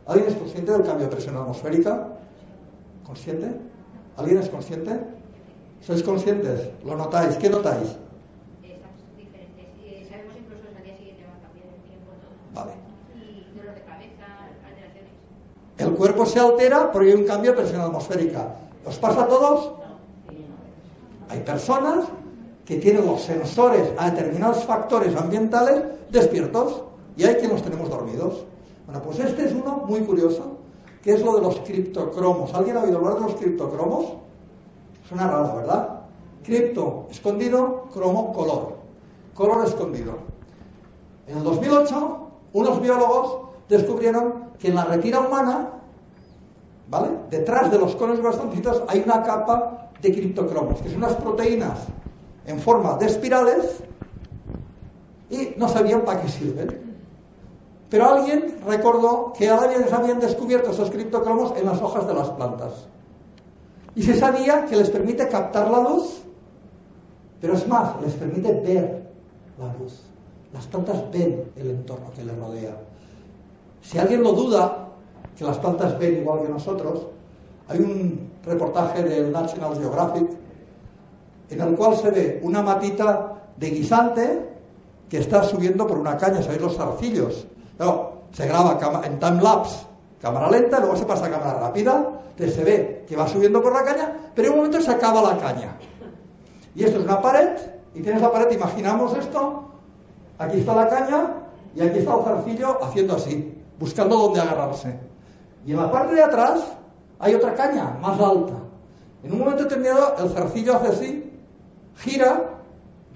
¿Alguien es consciente del cambio de presión atmosférica? ¿Consciente? ¿Alguien es consciente? ¿Sois conscientes? ¿Lo notáis? ¿Qué notáis? El cuerpo se altera porque hay un cambio de presión atmosférica. ¿Os pasa a todos? Hay personas que tienen los sensores a determinados factores ambientales despiertos y hay quien los tenemos dormidos. Bueno, pues este es uno muy curioso, que es lo de los criptocromos. ¿Alguien ha oído hablar de los criptocromos? Suena raro, ¿verdad? Cripto escondido, cromo color. Color escondido. En el 2008, unos biólogos descubrieron que en la retina humana, ¿vale? Detrás de los conos bastoncitos hay una capa de criptocromos, que son unas proteínas en forma de espirales y no sabían para qué sirven. Pero alguien recordó que alguien habían descubierto esos criptocromos en las hojas de las plantas. Y se sabía que les permite captar la luz, pero es más, les permite ver la luz. Las plantas ven el entorno que les rodea. Si alguien lo duda, que las plantas ven igual que nosotros, hay un reportaje del National Geographic en el cual se ve una matita de guisante que está subiendo por una caña, ¿sabéis los zarcillos? se graba en time lapse, cámara lenta, luego se pasa a cámara rápida, entonces se ve que va subiendo por la caña, pero en un momento se acaba la caña. Y esto es una pared, y tienes la pared, imaginamos esto, aquí está la caña, y aquí está el zarcillo haciendo así, buscando dónde agarrarse. Y en la parte de atrás hay otra caña, más alta. En un momento determinado el zarcillo hace así, gira,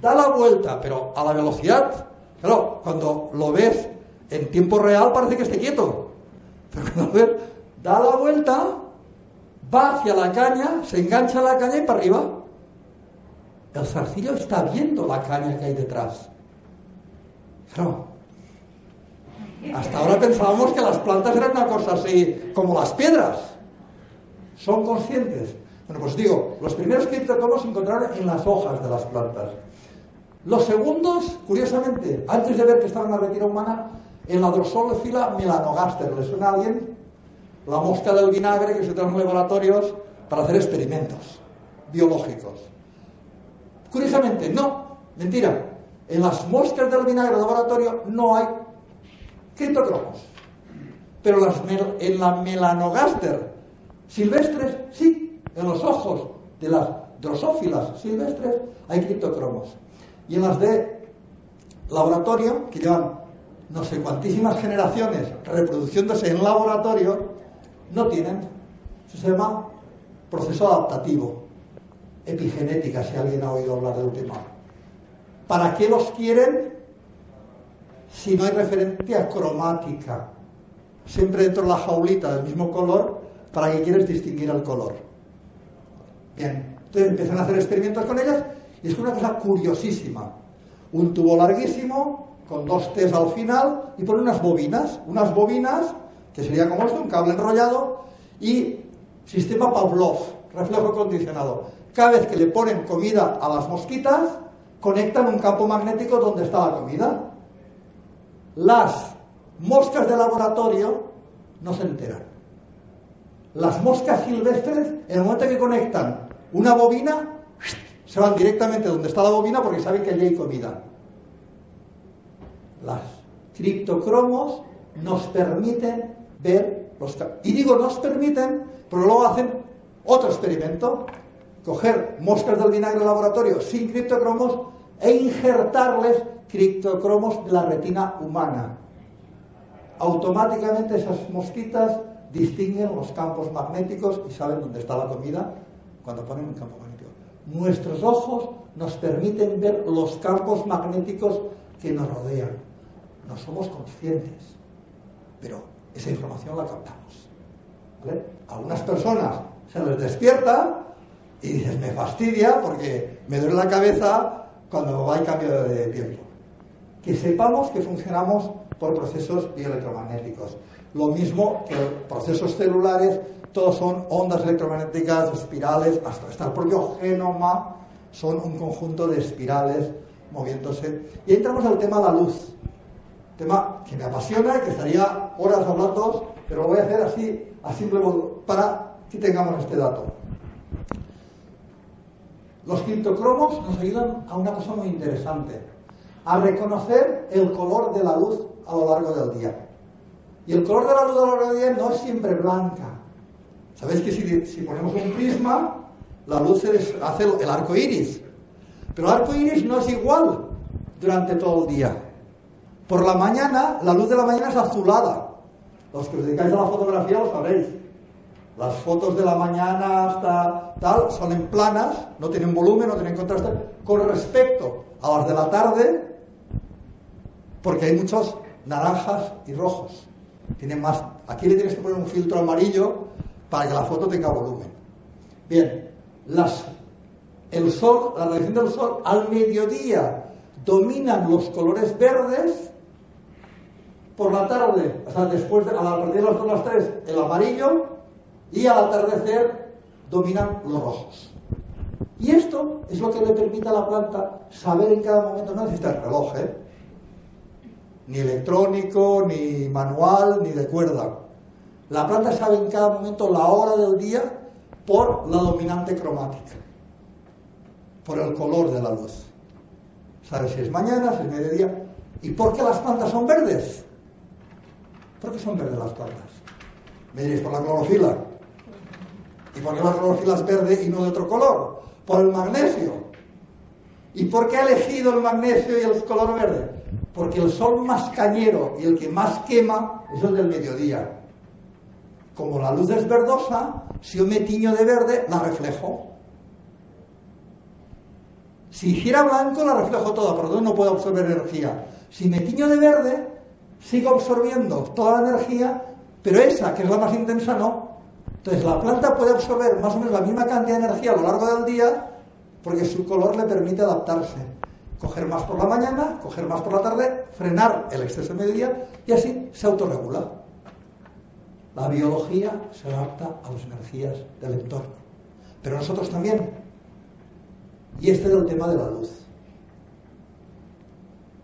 da la vuelta, pero a la velocidad, claro, cuando lo ves en tiempo real parece que esté quieto. Pero cuando ves, da la vuelta, va hacia la caña, se engancha la caña y para arriba. El zarcillo está viendo la caña que hay detrás. Claro. Hasta ahora pensábamos que las plantas eran una cosa así como las piedras. Son conscientes. Bueno, pues digo, los primeros criptocomos se encontraron en las hojas de las plantas. Los segundos, curiosamente, antes de ver que estaba en la retina humana, en la Drosophila melanogaster. ¿Le suena a alguien? La mosca del vinagre que se trae en laboratorios para hacer experimentos biológicos. Curiosamente, no, mentira. En las moscas del vinagre de laboratorio no hay criptocromos. Pero en la melanogaster silvestres, sí, en los ojos de las drosófilas silvestres hay criptocromos. Y en las de laboratorio, que llevan no sé cuantísimas generaciones reproduciéndose en laboratorio, no tienen. Eso se llama proceso adaptativo, epigenética, si alguien ha oído hablar del tema. ¿Para qué los quieren si no hay referencia cromática? Siempre dentro de la jaulita del mismo color, ¿para qué quieres distinguir el color? Bien, entonces empiezan a hacer experimentos con ellas y es una cosa curiosísima. Un tubo larguísimo, con dos T's al final y pone unas bobinas, unas bobinas que sería como esto, un cable enrollado y sistema Pavlov, reflejo condicionado. Cada vez que le ponen comida a las mosquitas, conectan un campo magnético donde está la comida. Las moscas de laboratorio no se enteran. Las moscas silvestres, en el momento que conectan una bobina, se van directamente donde está la bobina porque saben que allí hay comida. Las criptocromos nos permiten ver los... Y digo nos permiten, pero luego hacen otro experimento, coger moscas del vinagre de laboratorio sin criptocromos e injertarles criptocromos de la retina humana. Automáticamente esas mosquitas distinguen los campos magnéticos y saben dónde está la comida cuando ponen un campo magnético. Nuestros ojos nos permiten ver los campos magnéticos que nos rodean no somos conscientes, pero esa información la captamos. A algunas personas se les despierta y dices, me fastidia porque me duele la cabeza cuando hay cambio de tiempo. Que sepamos que funcionamos por procesos bioelectromagnéticos. Lo mismo que procesos celulares, todos son ondas electromagnéticas, espirales, hasta, el propio genoma son un conjunto de espirales moviéndose. Y entramos al tema de la luz tema que me apasiona que estaría horas hablando, pero lo voy a hacer así, a simple modo, para que tengamos este dato. Los criptocromos nos ayudan a una cosa muy interesante, a reconocer el color de la luz a lo largo del día. Y el color de la luz de la largo del día no es siempre blanca. ¿Sabéis que si, ponemos un prisma, la luz se hace el arco iris? Pero el arco iris no es igual durante todo el día. Por la mañana, la luz de la mañana es azulada. Los que os dedicáis a la fotografía lo sabréis. Las fotos de la mañana hasta tal son en planas, no tienen volumen, no tienen contraste, con respecto a las de la tarde, porque hay muchos naranjas y rojos. Tienen más. Aquí le tienes que poner un filtro amarillo para que la foto tenga volumen. Bien, el sol, la radiación del sol al mediodía dominan los colores verdes por la tarde, o sea, después de, a partir de las las 3, el amarillo y al atardecer dominan los rojos. Y esto es lo que le permite a la planta saber en cada momento, no necesita el reloj, ¿eh? Ni electrónico, ni manual, ni de cuerda. La planta sabe en cada momento la hora del día por la dominante cromática, por el color de la luz. Sabe si es mañana, si es mediodía. ¿Y por qué las plantas son verdes? ¿Por qué son verdes las plantas? Me diréis, por la clorofila. ¿Y por qué la clorofila es verde y no de otro color? Por el magnesio. ¿Y por qué ha elegido el magnesio y el color verde? Porque el sol más cañero y el que más quema es el del mediodía. Como la luz es verdosa, si yo me tiño de verde, la reflejo. Si hiciera blanco, la reflejo toda, tanto no puedo absorber energía. Si me tiño de verde, sigo absorbiendo toda la energía, pero esa, que es la más intensa, no. Entonces la planta puede absorber más o menos la misma cantidad de energía a lo largo del día porque su color le permite adaptarse. Coger más por la mañana, coger más por la tarde, frenar el exceso de mediodía y así se autorregula. La biología se adapta a las energías del entorno. Pero nosotros también. Y este es el tema de la luz.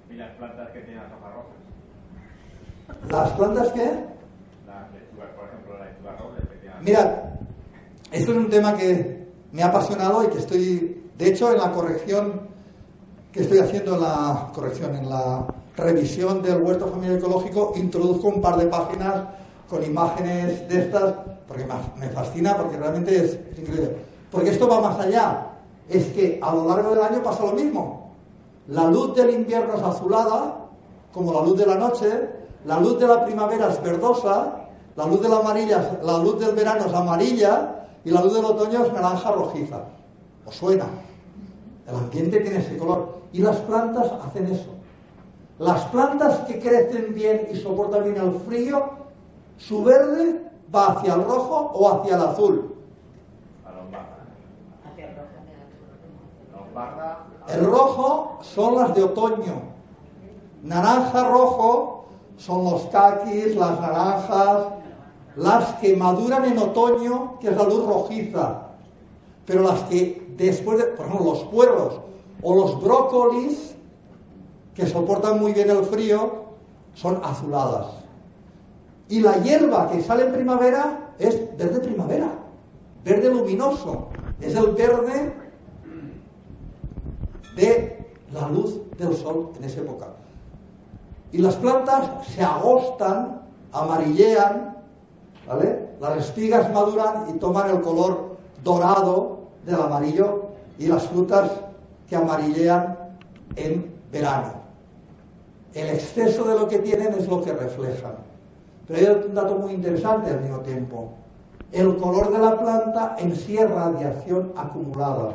¿Y las plantas que tienen ¿Las plantas qué? por ejemplo, la lechuga roble. Mirad, esto es un tema que me ha apasionado y que estoy, de hecho, en la corrección que estoy haciendo, en la corrección, en la revisión del huerto familiar ecológico, introduzco un par de páginas con imágenes de estas, porque me fascina, porque realmente es, increíble. Porque esto va más allá. Es que a lo largo del año pasa lo mismo. La luz del invierno es azulada, como la luz de la noche, la luz de la primavera es verdosa, la luz de la amarilla, la luz del verano es amarilla y la luz del otoño es naranja rojiza. ¿Os suena? El ambiente tiene ese color. Y las plantas hacen eso. Las plantas que crecen bien y soportan bien el frío, su verde va hacia el rojo o hacia el azul. El rojo son las de otoño. Naranja rojo son los caquis, las naranjas, las que maduran en otoño, que es la luz rojiza, pero las que después de, por ejemplo, los puerros o los brócolis, que soportan muy bien el frío, son azuladas. Y la hierba que sale en primavera es verde primavera, verde luminoso, es el verde de la luz del sol en esa época. Y las plantas se agostan, amarillean, ¿vale? Las espigas maduran y toman el color dorado del amarillo y las frutas que amarillean en verano. El exceso de lo que tienen es lo que reflejan. Pero hay un dato muy interesante al mismo tiempo. El color de la planta en sí es radiación acumulada.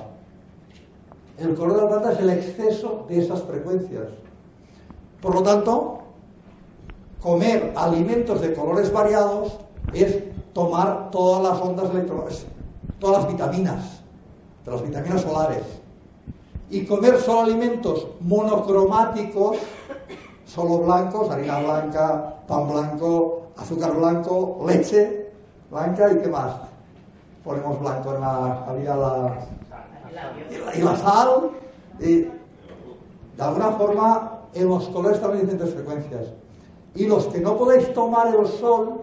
El color de la planta es el exceso de esas frecuencias. Por lo tanto, comer alimentos de colores variados es tomar todas las ondas electromagnéticas, todas las vitaminas, de las vitaminas solares. Y comer solo alimentos monocromáticos, solo blancos, harina blanca, pan blanco, azúcar blanco, leche blanca y qué más. Ponemos blanco en la, había la, y la, sal. Y de alguna forma en los colores también hay distintas frecuencias. Y los que no podéis tomar el sol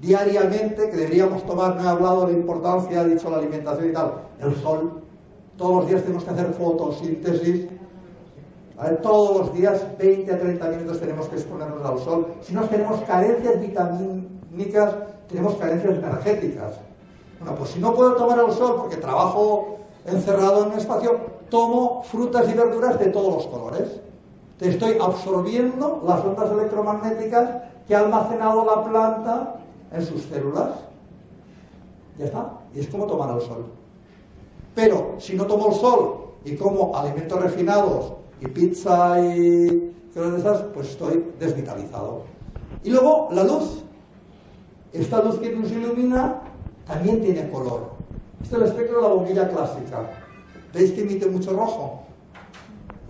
diariamente, que deberíamos tomar, no he hablado de la importancia, he dicho la alimentación y tal, el sol, todos los días tenemos que hacer fotosíntesis, Todos los días, 20 a 30 minutos tenemos que exponernos al sol. Si no tenemos carencias vitamínicas, tenemos carencias energéticas. Bueno, pues si no puedo tomar el sol porque trabajo encerrado en un espacio, tomo frutas y verduras de todos los colores. Te estoy absorbiendo las ondas electromagnéticas que ha almacenado la planta en sus células. Ya está. Y es como tomar el sol. Pero si no tomo el sol y como alimentos refinados y pizza y cosas de esas, pues estoy desvitalizado. Y luego la luz. Esta luz que nos ilumina también tiene color. Este es el espectro de la bombilla clásica. ¿Veis que emite mucho rojo?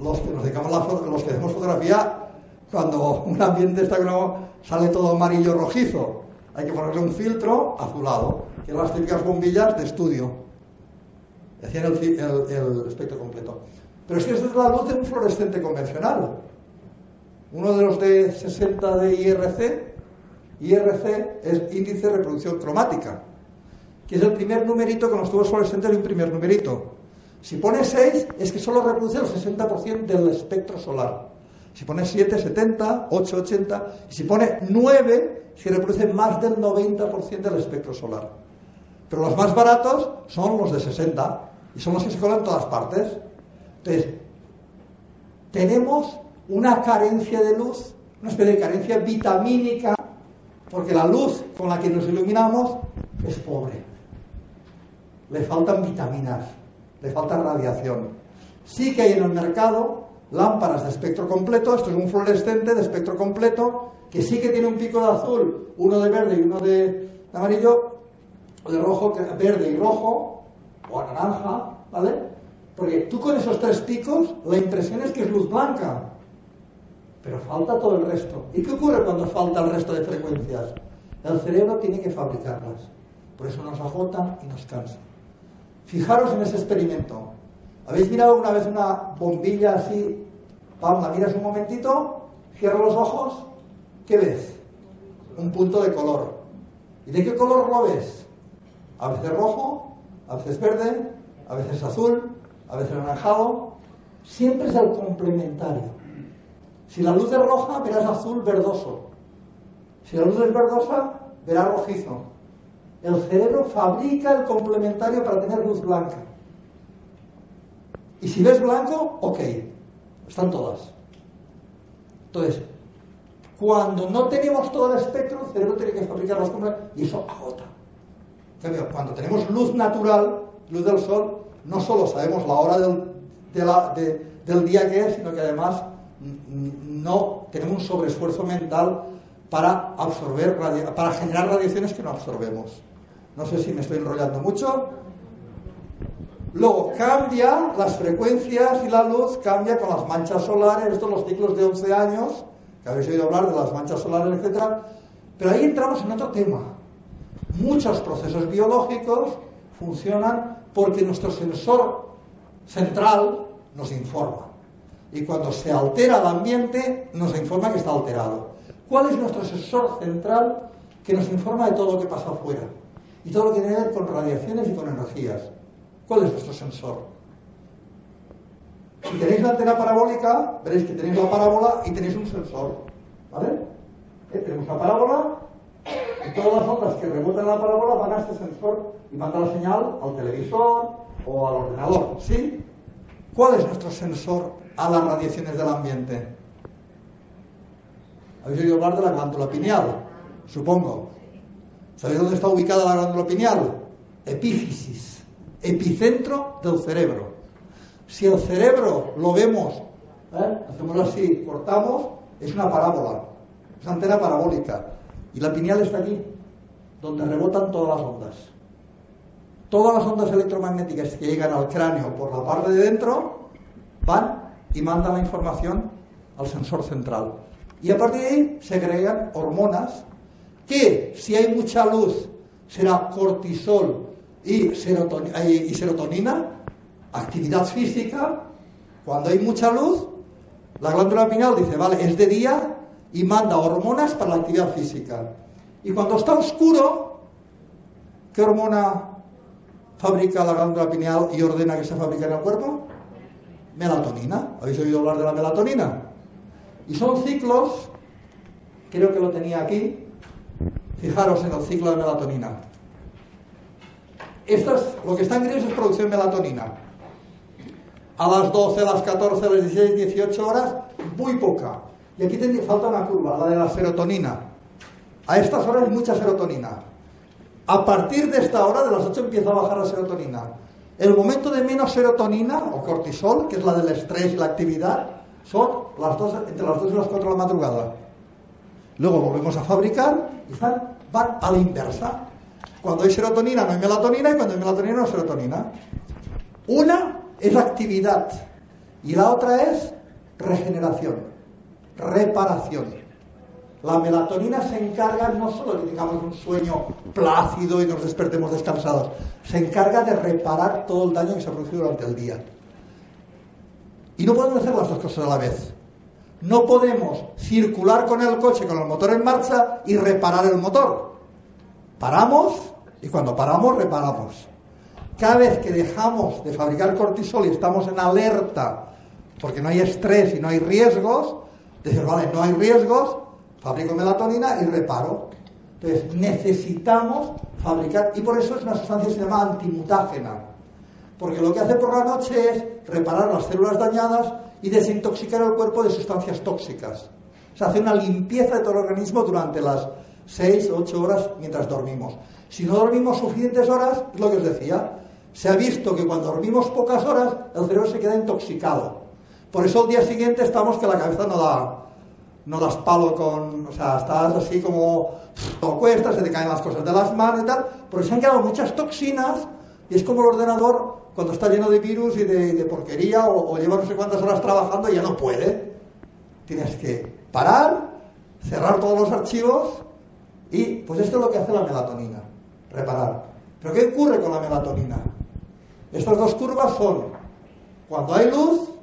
Los que nos dedicamos la los que hacemos fotografía, cuando un ambiente está como sale todo amarillo rojizo, hay que ponerle un filtro azulado, que son las típicas bombillas de estudio. Hacían el, el, espectro completo. Pero es que es la luz de un fluorescente convencional. Uno de los de 60 de IRC, IRC es índice de reproducción cromática, que es el primer numerito con los tubos fluorescentes de un primer numerito. Si pone 6, es que solo reproduce el 60% del espectro solar. Si pone 7, 70, 8, 80. Y si pone 9, si reproduce más del 90% del espectro solar. Pero los más baratos son los de 60 y son los que se colan en todas partes. Entonces, tenemos una carencia de luz, una especie de carencia vitamínica, porque la luz con la que nos iluminamos es pobre. Le faltan vitaminas le falta radiación. Sí que hay en el mercado lámparas de espectro completo, esto es un fluorescente de espectro completo, que sí que tiene un pico de azul, uno de verde y uno de, amarillo, o de rojo, verde y rojo, o naranja, ¿vale? Porque tú con esos tres picos, la impresión es que es luz blanca, pero falta todo el resto. ¿Y qué ocurre cuando falta el resto de frecuencias? El cerebro tiene que fabricarlas, por eso nos agota y nos cansa. Fijaros en ese experimento. ¿Habéis mirado una vez una bombilla así? Pam, miras un momentito, cierra los ojos, ¿qué ves? Un punto de color. ¿Y de qué color lo ves? A veces rojo, a veces verde, a veces azul, a veces anaranjado. Siempre es el complementario. Si la luz es roja, verás azul verdoso. Si la luz es verdosa, verás rojizo el cerebro fabrica el complementario para tener luz blanca. Y si ves blanco, ok, están todas. Entonces, cuando no tenemos todo el espectro, el cerebro tiene que fabricar los complementarios y eso agota. Cuando tenemos luz natural, luz del sol, no solo sabemos la hora del, día que es, sino que además no tenemos un sobreesfuerzo mental para absorber, para generar radiaciones que no absorbemos. No sé si me estoy enrollando mucho. Luego cambia las frecuencias y la luz cambia con las manchas solares, estos los ciclos de 11 años, que habéis oído hablar de las manchas solares, etc. Pero ahí entramos en otro tema. Muchos procesos biológicos funcionan porque nuestro sensor central nos informa. Y cuando se altera el ambiente, nos informa que está alterado. ¿Cuál es nuestro sensor central que nos informa de todo lo que pasa afuera? y todo lo que tiene que ver con radiaciones y con energías. ¿Cuál es vuestro sensor? Si tenéis la antena parabólica, veréis que tenéis la parábola y tenéis un sensor. ¿Vale? Eh, tenemos la parábola y todas las ondas que rebotan la parábola van a este sensor y mandan la señal al televisor o al ordenador. ¿Sí? ¿Cuál es nuestro sensor a las radiaciones del ambiente? ¿Habéis oído hablar de la glándula pineal? Supongo. ¿Sabéis dónde está ubicada la glándula pineal? Epífisis, epicentro del cerebro. Si el cerebro lo vemos, ¿eh? hacemos así, cortamos, es una parábola, es una antena parabólica. Y la pineal está aquí, donde rebotan todas las ondas. Todas las ondas electromagnéticas que llegan al cráneo por la parte de dentro van y mandan la información al sensor central. Y a partir de ahí se agregan hormonas que si hay mucha luz será cortisol y serotonina, actividad física. Cuando hay mucha luz, la glándula pineal dice, vale, es de día y manda hormonas para la actividad física. Y cuando está oscuro, ¿qué hormona fabrica la glándula pineal y ordena que se fabrique en el cuerpo? melatonina. ¿Habéis oído hablar de la melatonina? Y son ciclos, creo que lo tenía aquí, fijaros en el ciclo de melatonina. Esto es, lo que está en gris es producción de melatonina. A las 12, a las 14, a las 16, 18 horas, muy poca. Y aquí falta una curva, la de la serotonina. A estas horas mucha serotonina. A partir de esta hora, de las 8, empieza a bajar la serotonina. El momento de menos serotonina o cortisol, que es la del estrés y la actividad, son las dos, entre las 2 y las 4 de la madrugada. Luego volvemos a fabricar y van a la inversa. Cuando hay serotonina no hay melatonina y cuando hay melatonina no hay serotonina. Una es actividad y la otra es regeneración, reparación. La melatonina se encarga no solo de que tengamos un sueño plácido y nos despertemos descansados, se encarga de reparar todo el daño que se ha producido durante el día. Y no podemos hacer las dos cosas a la vez. No podemos circular con el coche con el motor en marcha y reparar el motor. Paramos y cuando paramos reparamos. Cada vez que dejamos de fabricar cortisol y estamos en alerta porque no hay estrés y no hay riesgos, decir, vale, no hay riesgos, fabrico melatonina y reparo. Entonces necesitamos fabricar, y por eso es una sustancia que se llama antimutágena, porque lo que hace por la noche es reparar las células dañadas y desintoxicar el cuerpo de sustancias tóxicas. O sea, hace una limpieza de todo el organismo durante las 6 o 8 horas mientras dormimos. Si no dormimos suficientes horas, es lo que os decía, se ha visto que cuando dormimos pocas horas, el cerebro se queda intoxicado. Por eso el día siguiente estamos que la cabeza no da, no das palo con, o sea, estás así como, no cuesta, se te caen las cosas de las manos y tal, porque se han quedado muchas toxinas y es como el ordenador cuando está lleno de virus y de, porquería o, lleva no sé cuántas horas trabajando y ya no puede. Tienes que parar, cerrar todos los archivos y pues esto es lo que hace la melatonina, reparar. Pero ¿qué ocurre con la melatonina? Estas dos curvas son cuando hay luz,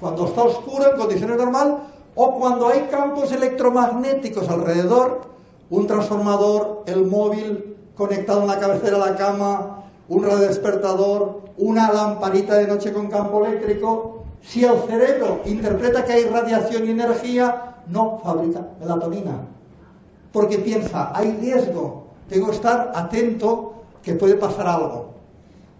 cuando está oscuro en condiciones normales o cuando hay campos electromagnéticos alrededor, un transformador, el móvil conectado en la cabecera de la cama, un radiodespertador, una lamparita de noche con campo eléctrico, si el cerebro interpreta que hay radiación y energía, no fabrica melatonina. Porque piensa, hay riesgo, tengo que estar atento que puede pasar algo.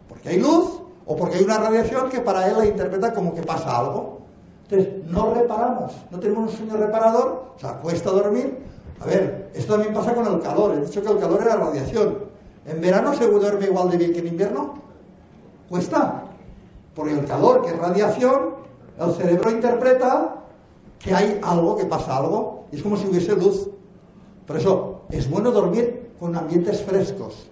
Porque hay luz o porque hay una radiación que para él la interpreta como que pasa algo. Entonces, no reparamos, no tenemos un sueño reparador, o sea, cuesta dormir. A ver, esto también pasa con el calor, he dicho que el calor era radiación. ¿En verano se duerme igual de bien que en invierno? Cuesta. Porque el calor, que es radiación, el cerebro interpreta que hay algo, que pasa algo, y es como si hubiese luz. Por eso es bueno dormir con ambientes frescos.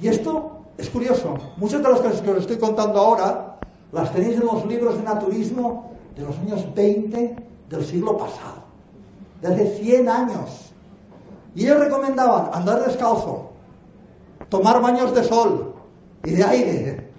Y esto es curioso. Muchas de las cosas que os estoy contando ahora las tenéis en los libros de naturismo de los años 20 del siglo pasado, de hace 100 años. Y ellos recomendaban andar descalzo, tomar baños de sol y de aire.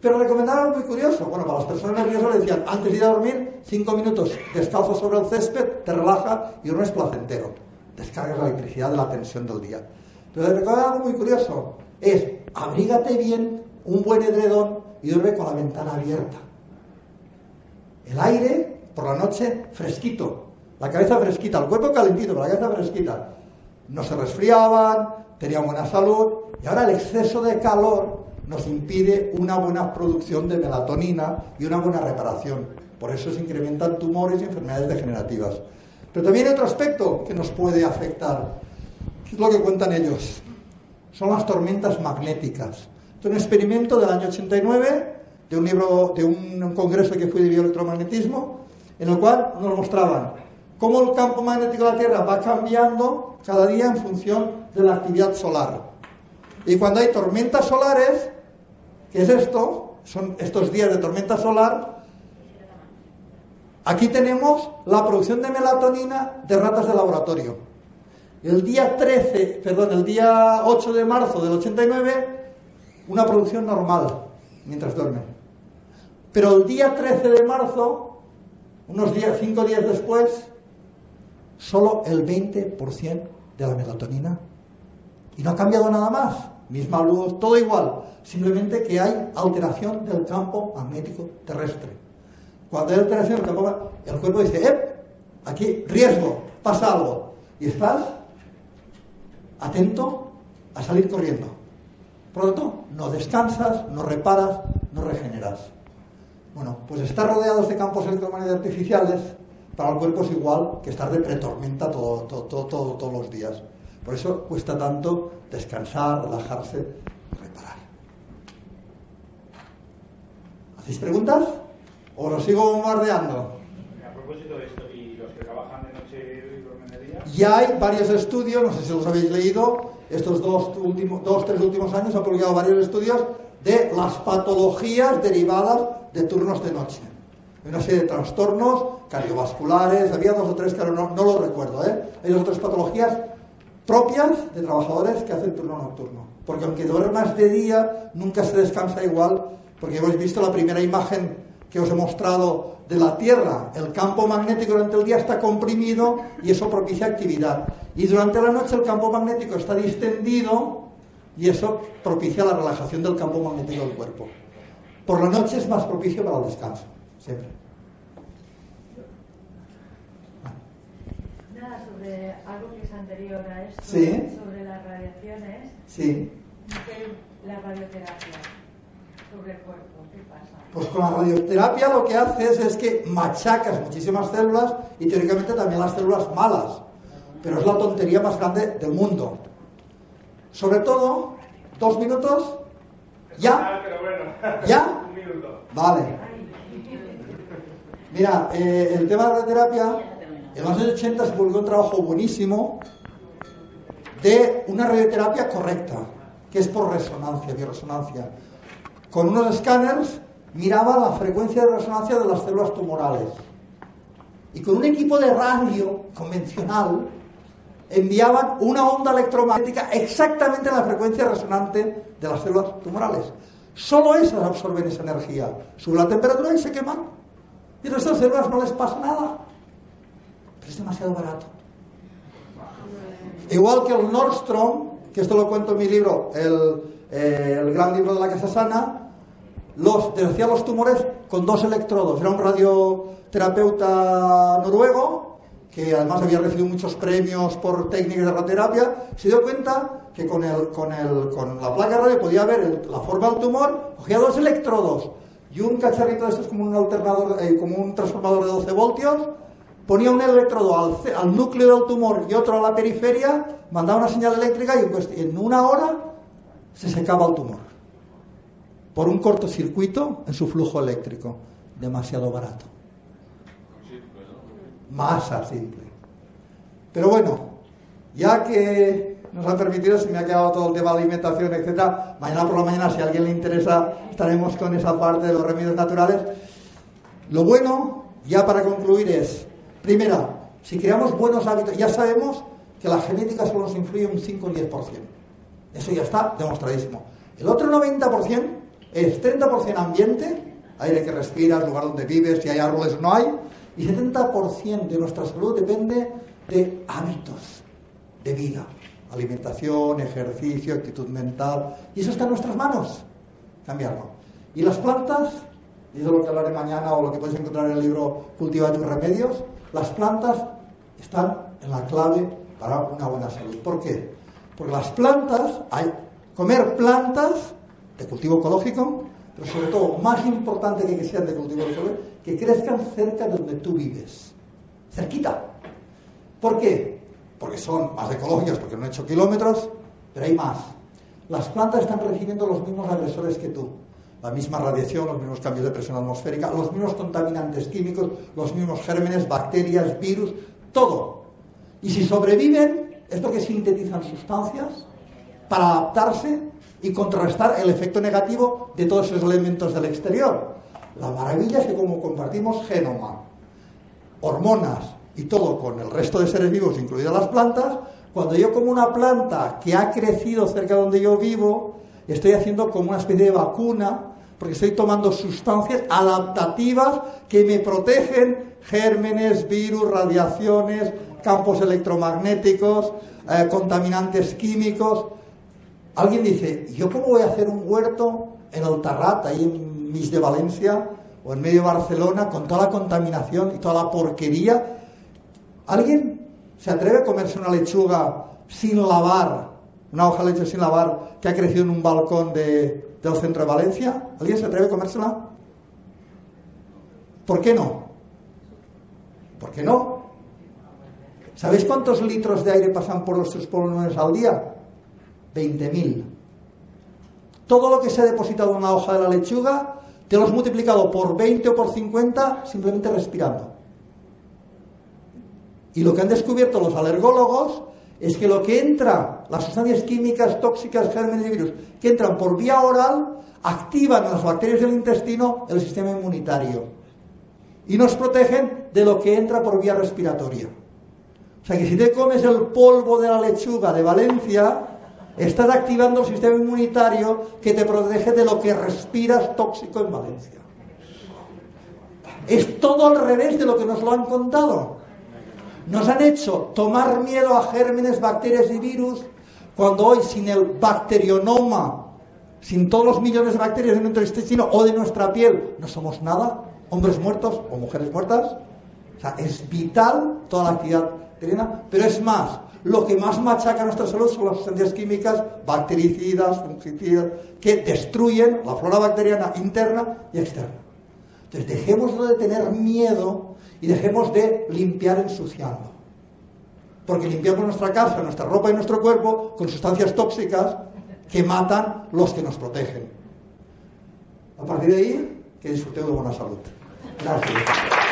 Pero recomendaban algo muy curioso. Bueno, para las personas nerviosas le decían, antes de ir a dormir, 5 minutos descalzo sobre el césped, te relaja y no es placentero. Descargas la electricidad de la tensión del día. Pero recomendaban algo muy curioso. Es, abrígate bien, un buen edredón y duerme con la ventana abierta. El aire, por la noche, fresquito. La cabeza fresquita, el cuerpo calentito, pero la cabeza fresquita. No se resfriaban, tenían buena salud. Y ahora el exceso de calor nos impide una buena producción de melatonina y una buena reparación. Por eso se incrementan tumores y enfermedades degenerativas. Pero también hay otro aspecto que nos puede afectar. ¿Qué es lo que cuentan ellos? Son las tormentas magnéticas. es un experimento del año 89 de un libro, de un congreso que fui de bioelectromagnetismo, en el cual nos mostraban cómo el campo magnético de la Tierra va cambiando cada día en función de la actividad solar. Y cuando hay tormentas solares, ¿qué es esto? Son estos días de tormenta solar. Aquí tenemos la producción de melatonina de ratas de laboratorio. El día 13, perdón, el día 8 de marzo del 89, una producción normal mientras duermen. Pero el día 13 de marzo, unos días, cinco días después, solo el 20% de la melatonina. Y no ha cambiado nada más. Misma luz, todo igual. Simplemente que hay alteración del campo magnético terrestre. Cuando hay alteración el campo, el cuerpo dice, ¡eh! Aquí, riesgo, pasa algo. Y estás atento a salir corriendo. Por tanto, no descansas, no reparas, no regeneras. Bueno, pues estar rodeados de campos electromagnéticos artificiales para el cuerpo es igual que estar de pretormenta todo, todo, todo, todos los días. Por eso cuesta tanto descansar, relajarse, reparar. ¿Hacéis preguntas? ¿O lo sigo bombardeando? A propósito de esto, ¿y los que trabajan de noche y hay varios estudios, no sé si los habéis leído, estos dos, últimos, dos tres últimos años han publicado varios estudios de las patologías derivadas de turnos de noche. Una serie de trastornos cardiovasculares, había dos o tres que no, no los recuerdo, ¿eh? Hay dos o tres patologías propias de trabajadores que hacen turno nocturno. Porque aunque duermas de día, nunca se descansa igual, porque hemos visto la primera imagen que os he mostrado de la Tierra. El campo magnético durante el día está comprimido y eso propicia actividad. Y durante la noche el campo magnético está distendido y eso propicia la relajación del campo magnético del cuerpo. Por la noche es más propicio para el descanso, siempre. Nada, sobre algo que es anterior a esto, Sí. sobre las radiaciones, Sí. ¿qué- la radioterapia sobre el cuerpo. Pues con la radioterapia lo que haces es que machacas muchísimas células y teóricamente también las células malas. Pero es la tontería más grande del mundo. Sobre todo, dos minutos. ¿Ya? Ah. ¿Ya? Vale. Mira, eh, el tema de la radioterapia, en los años 80 se publicó un trabajo buenísimo de una radioterapia correcta, que es por resonancia, bioresonancia. Con unos escáneres miraba la frecuencia de resonancia de las células tumorales. Y con un equipo de radio convencional enviaban una onda electromagnética exactamente en la frecuencia resonante de las células tumorales. Solo esas absorben esa energía. Sube la temperatura y se queman. Y a estas células no les pasa nada. Pero es demasiado barato. Igual que el Nordstrom, que esto lo cuento en mi libro, el, eh, el gran libro de la Casa Sana, los decía los tumores con dos electrodos. Era un radioterapeuta noruego que además había recibido muchos premios por técnicas de radioterapia. Se dio cuenta que con, la placa radio podía ver la forma del tumor, cogía dos electrodos y un cacharrito de estos como un alternador, eh, como un transformador de 12 voltios, ponía un electrodo al, núcleo del tumor y otro a la periferia, mandaba una señal eléctrica y en una hora se secaba el tumor por un cortocircuito en su flujo eléctrico. Demasiado barato. Masa simple. Pero bueno, ya que nos han permitido, se me ha quedado todo el tema de alimentación, etcétera. Mañana por la mañana, si a alguien le interesa, estaremos con esa parte de los remedios naturales. Lo bueno, ya para concluir, es, primera, si creamos buenos hábitos, ya sabemos que la genética solo nos influye un 5 o 10%. Eso ya está demostradísimo. El otro 90% es 30% ambiente, aire que respiras, lugar donde vives, si hay árboles o no hay, y 70% de nuestra salud depende de hábitos de vida, alimentación, ejercicio, actitud mental, y eso está en nuestras manos, cambiarlo. Y las plantas, y eso es lo que hablaré mañana o lo que podéis encontrar en el libro Cultiva tus remedios, las plantas están en la clave para una buena salud. ¿Por qué? Porque las plantas, hay comer plantas de cultivo ecológico, pero sobre todo, más importante que que sean de cultivo ecológico, que crezcan cerca de donde tú vives, cerquita. ¿Por qué? Porque son más ecológicas, porque no han hecho kilómetros, pero hay más. Las plantas están recibiendo los mismos agresores que tú. La misma radiación, los mismos cambios de presión atmosférica, los mismos contaminantes químicos, los mismos gérmenes, bacterias, virus, todo. Y si sobreviven, es porque sintetizan sustancias para adaptarse y contrarrestar el efecto negativo de todos esos elementos del exterior. La maravilla es que como compartimos genoma, hormonas y todo con el resto de seres vivos, incluidas las plantas, cuando yo como una planta que ha crecido cerca de donde yo vivo, estoy haciendo como una especie de vacuna, porque estoy tomando sustancias adaptativas que me protegen gérmenes, virus, radiaciones, campos electromagnéticos, eh, contaminantes químicos. Alguien dice, ¿yo cómo voy a hacer un huerto en el Tarrat, ahí en Mis de Valencia, o en medio de Barcelona con toda la contaminación y toda la porquería. ¿Alguien se atreve a comerse una lechuga sin lavar, una hoja de leche sin lavar que ha crecido en un balcón de, del centro de Valencia? ¿Alguien se atreve a comérsela? ¿Por qué no? ¿Por qué no? ¿Sabéis cuántos litros de aire pasan por nuestros pulmones al día? 20.000. Todo lo que se ha depositado en una hoja de la lechuga, te lo has multiplicado por 20 o por 50 simplemente respirando. Y lo que han descubierto los alergólogos es que lo que entra, las sustancias químicas, tóxicas, gérmenes y virus, que entran por vía oral, activan las bacterias del intestino el sistema inmunitario y nos protegen de lo que entra por vía respiratoria. O sea que si te comes el polvo de la lechuga de Valencia, estás activando el sistema inmunitario que te protege de lo que respiras tóxico en Valencia. Es todo al revés de lo que nos lo han contado. Nos han hecho tomar miedo a gérmenes, bacterias y virus, cuando hoy sin el bacterionoma, sin todos los millones de bacterias de nuestro intestino o de nuestra piel, no somos nada hombres muertos o mujeres muertas. O sea, es vital toda la actividad bacteriana, pero es más, lo que más machaca nuestra salud son las sustancias químicas, bactericidas, fungicidas, que destruyen la flora bacteriana interna y externa. Entonces, dejemos de tener miedo y dejemos de limpiar ensuciando. Porque limpiamos nuestra casa, nuestra ropa y nuestro cuerpo con sustancias tóxicas que matan los que nos protegen. A partir de ahí, que disfrutemos de buena salud. Gracias.